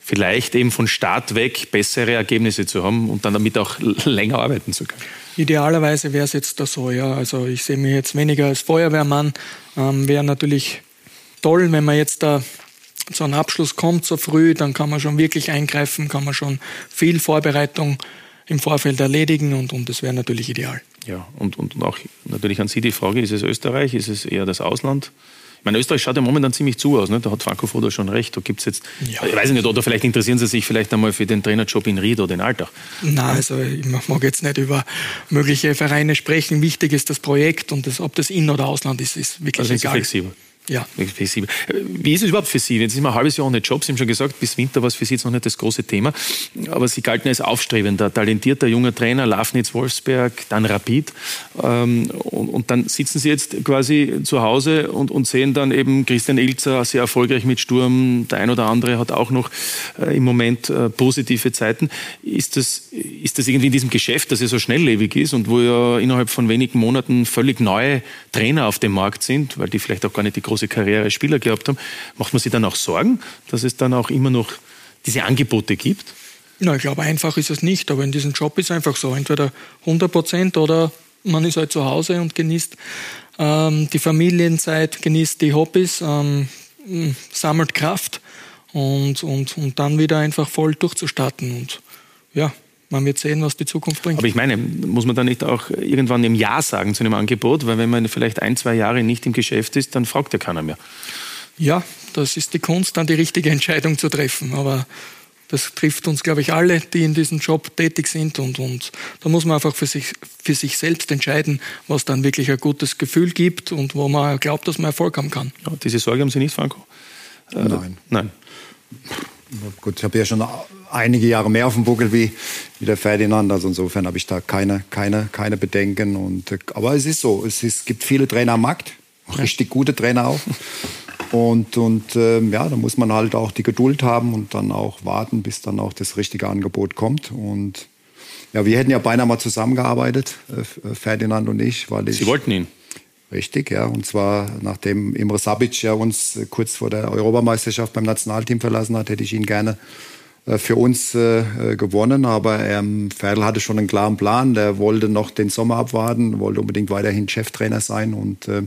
vielleicht eben von Start weg bessere Ergebnisse zu haben und dann damit auch länger arbeiten zu können? Idealerweise wäre es jetzt da so, ja. Also ich sehe mich jetzt weniger als Feuerwehrmann. Ähm, wäre natürlich toll, wenn man jetzt da zu einem Abschluss kommt so früh, dann kann man schon wirklich eingreifen, kann man schon viel Vorbereitung im Vorfeld erledigen und, und das wäre natürlich ideal. Ja, und, und auch natürlich an Sie die Frage, ist es Österreich, ist es eher das Ausland? Ich meine, Österreich schaut ja momentan ziemlich zu aus, ne? da hat Franco Foda schon recht. Da gibt es jetzt, ja. ich weiß nicht, oder vielleicht interessieren Sie sich vielleicht einmal für den Trainerjob in Ried oder in Alltag. Nein, also ich mag jetzt nicht über mögliche Vereine sprechen. Wichtig ist das Projekt und das, ob das In- oder Ausland ist, ist wirklich also egal. flexibel. Ja. Flexibel. Wie ist es überhaupt für Sie? Jetzt sind wir ein halbes Jahr ohne Job. Sie haben schon gesagt, bis Winter war es für Sie jetzt noch nicht das große Thema. Aber Sie galten als aufstrebender, talentierter junger Trainer, Lafnitz Wolfsberg, dann Rapid. Ähm, und, dann sitzen Sie jetzt quasi zu Hause und, sehen dann eben Christian Ilzer sehr erfolgreich mit Sturm. Der ein oder andere hat auch noch äh, im Moment äh, positive Zeiten. Ist das, ist das irgendwie in diesem Geschäft, das ja so schnelllebig ist und wo ja innerhalb von wenigen Monaten völlig neue Trainer auf dem Markt sind, weil die vielleicht auch gar nicht die große große Karriere als Spieler gehabt haben, macht man sich dann auch Sorgen, dass es dann auch immer noch diese Angebote gibt? Na, ich glaube, einfach ist es nicht, aber in diesem Job ist es einfach so. Entweder 100 Prozent oder man ist halt zu Hause und genießt ähm, die Familienzeit, genießt die Hobbys, ähm, sammelt Kraft und, und, und dann wieder einfach voll durchzustarten. Und ja, man wird sehen, was die Zukunft bringt. Aber ich meine, muss man da nicht auch irgendwann im Ja sagen zu einem Angebot? Weil wenn man vielleicht ein, zwei Jahre nicht im Geschäft ist, dann fragt ja keiner mehr. Ja, das ist die Kunst, dann die richtige Entscheidung zu treffen. Aber das trifft uns, glaube ich, alle, die in diesem Job tätig sind. Und, und da muss man einfach für sich, für sich selbst entscheiden, was dann wirklich ein gutes Gefühl gibt und wo man glaubt, dass man Erfolg haben kann. Ja, diese Sorge haben Sie nicht, Franco? Äh, nein. Nein. Gut, ich habe ja schon einige Jahre mehr auf dem Buckel wie, wie der Ferdinand. Also insofern habe ich da keine, keine, keine Bedenken. Und, aber es ist so, es, ist, es gibt viele Trainer am Markt, richtig gute Trainer auch. Und, und ähm, ja, da muss man halt auch die Geduld haben und dann auch warten, bis dann auch das richtige Angebot kommt. Und ja, wir hätten ja beinahe mal zusammengearbeitet, äh, Ferdinand und ich, weil ich. Sie wollten ihn? Richtig, ja. Und zwar nachdem Imre Sabic ja uns äh, kurz vor der Europameisterschaft beim Nationalteam verlassen hat, hätte ich ihn gerne äh, für uns äh, gewonnen. Aber ähm, Ferdl hatte schon einen klaren Plan. Der wollte noch den Sommer abwarten, wollte unbedingt weiterhin Cheftrainer sein und äh,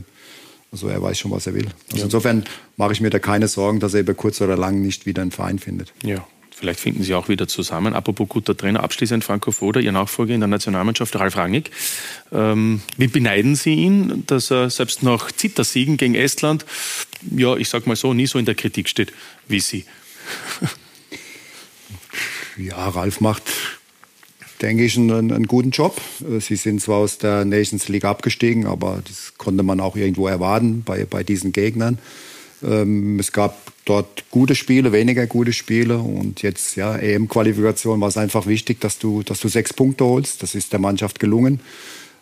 also er weiß schon, was er will. Also ja. Insofern mache ich mir da keine Sorgen, dass er über kurz oder lang nicht wieder einen Verein findet. Ja, Vielleicht finden Sie auch wieder zusammen. Apropos guter Trainer, abschließend Franco Foda, Ihr Nachfolger in der Nationalmannschaft, Ralf Rangnick. Ähm, wie beneiden Sie ihn, dass er selbst nach Zittersiegen gegen Estland, ja, ich sag mal so, nie so in der Kritik steht wie Sie? ja, Ralf macht, denke ich, einen, einen, guten Job. Sie sind zwar aus der Nations League abgestiegen, aber das konnte man auch irgendwo erwarten bei, bei diesen Gegnern. Ähm, es gab dort gute Spiele, weniger gute Spiele und jetzt ja EM-Qualifikation war es einfach wichtig, dass du, dass du sechs Punkte holst. Das ist der Mannschaft gelungen,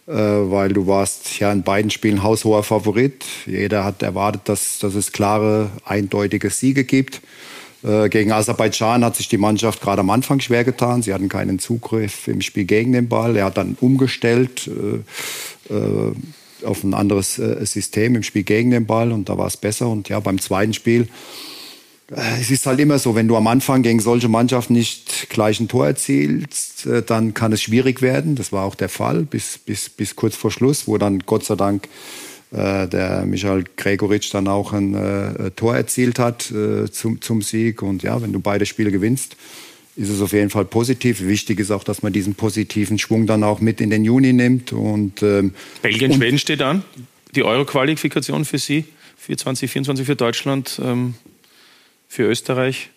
äh, weil du warst ja in beiden Spielen haushoher Favorit. Jeder hat erwartet, dass, dass es klare, eindeutige Siege gibt. Äh, gegen Aserbaidschan hat sich die Mannschaft gerade am Anfang schwer getan. Sie hatten keinen Zugriff im Spiel gegen den Ball. Er hat dann umgestellt. Auf ein anderes äh, System im Spiel gegen den Ball und da war es besser. Und ja, beim zweiten Spiel Äh, es ist halt immer so, wenn du am Anfang gegen solche Mannschaften nicht gleich ein Tor erzielst, äh, dann kann es schwierig werden. Das war auch der Fall bis, bis, bis kurz vor Schluss, wo dann Gott sei Dank äh, der Michael Gregoritsch dann auch ein äh, Tor erzielt hat äh, zum, zum Sieg. Und ja, wenn du beide Spiele gewinnst, ist es auf jeden Fall positiv. Wichtig ist auch, dass man diesen positiven Schwung dann auch mit in den Juni nimmt. Und, ähm, Belgien, und Schweden steht an. Die Euro-Qualifikation für Sie, für 2024 für Deutschland, ähm, für Österreich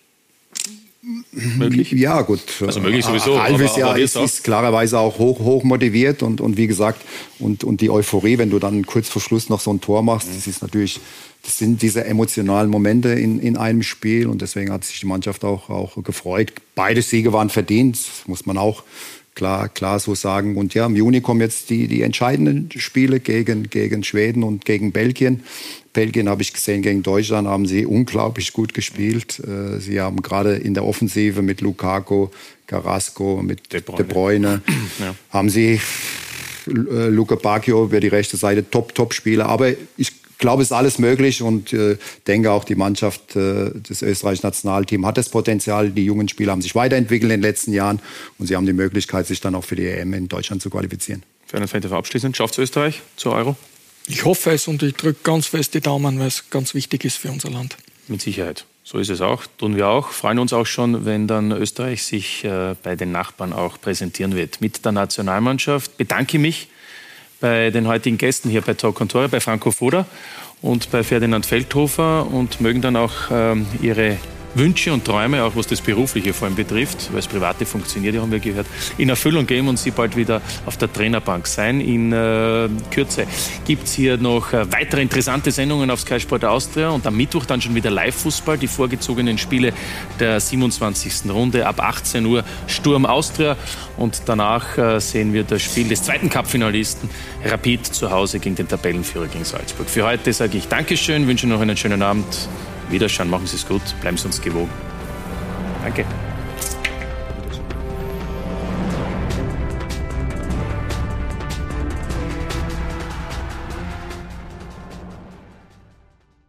möglich? Ja, gut. Also möglich sowieso. Halbes Jahr ist, ist, klarerweise auch hoch, hoch motiviert und, und wie gesagt, und, und die Euphorie, wenn du dann kurz vor Schluss noch so ein Tor machst, das ist natürlich, das sind diese emotionalen Momente in, in einem Spiel und deswegen hat sich die Mannschaft auch, auch gefreut. Beide Siege waren verdient, muss man auch klar, klar so sagen. Und ja, im Juni kommen jetzt die, die entscheidenden Spiele gegen, gegen Schweden und gegen Belgien. Belgien habe ich gesehen, gegen Deutschland haben sie unglaublich gut gespielt. Äh, sie haben gerade in der Offensive mit Lukaku, Carrasco, mit De Bruyne, De Bruyne ja. haben sie äh, Luca Bacchio über die rechte Seite top, top Spieler. Aber ich glaube, es ist alles möglich und äh, denke auch, die Mannschaft äh, des österreichischen Nationalteams hat das Potenzial. Die jungen Spieler haben sich weiterentwickelt in den letzten Jahren und sie haben die Möglichkeit, sich dann auch für die EM in Deutschland zu qualifizieren. Für einen Fan abschließend, schafft es Österreich zur Euro? Ich hoffe es und ich drücke ganz fest die Daumen, weil es ganz wichtig ist für unser Land. Mit Sicherheit. So ist es auch. Tun wir auch. Freuen uns auch schon, wenn dann Österreich sich äh, bei den Nachbarn auch präsentieren wird. Mit der Nationalmannschaft bedanke mich bei den heutigen Gästen hier bei Talk Tore, bei Franco Foda und bei Ferdinand Feldhofer und mögen dann auch ähm, ihre Wünsche und Träume, auch was das Berufliche vor allem betrifft, weil das Private funktioniert, haben wir gehört, in Erfüllung gehen und sie bald wieder auf der Trainerbank sein. In äh, Kürze gibt es hier noch äh, weitere interessante Sendungen auf Sky Sport Austria und am Mittwoch dann schon wieder Live-Fußball, die vorgezogenen Spiele der 27. Runde ab 18 Uhr Sturm Austria und danach äh, sehen wir das Spiel des zweiten Cup-Finalisten Rapid zu Hause gegen den Tabellenführer gegen Salzburg. Für heute sage ich Dankeschön, wünsche noch einen schönen Abend. Wiederschauen, machen Sie es gut, bleiben Sie uns gewogen. Danke.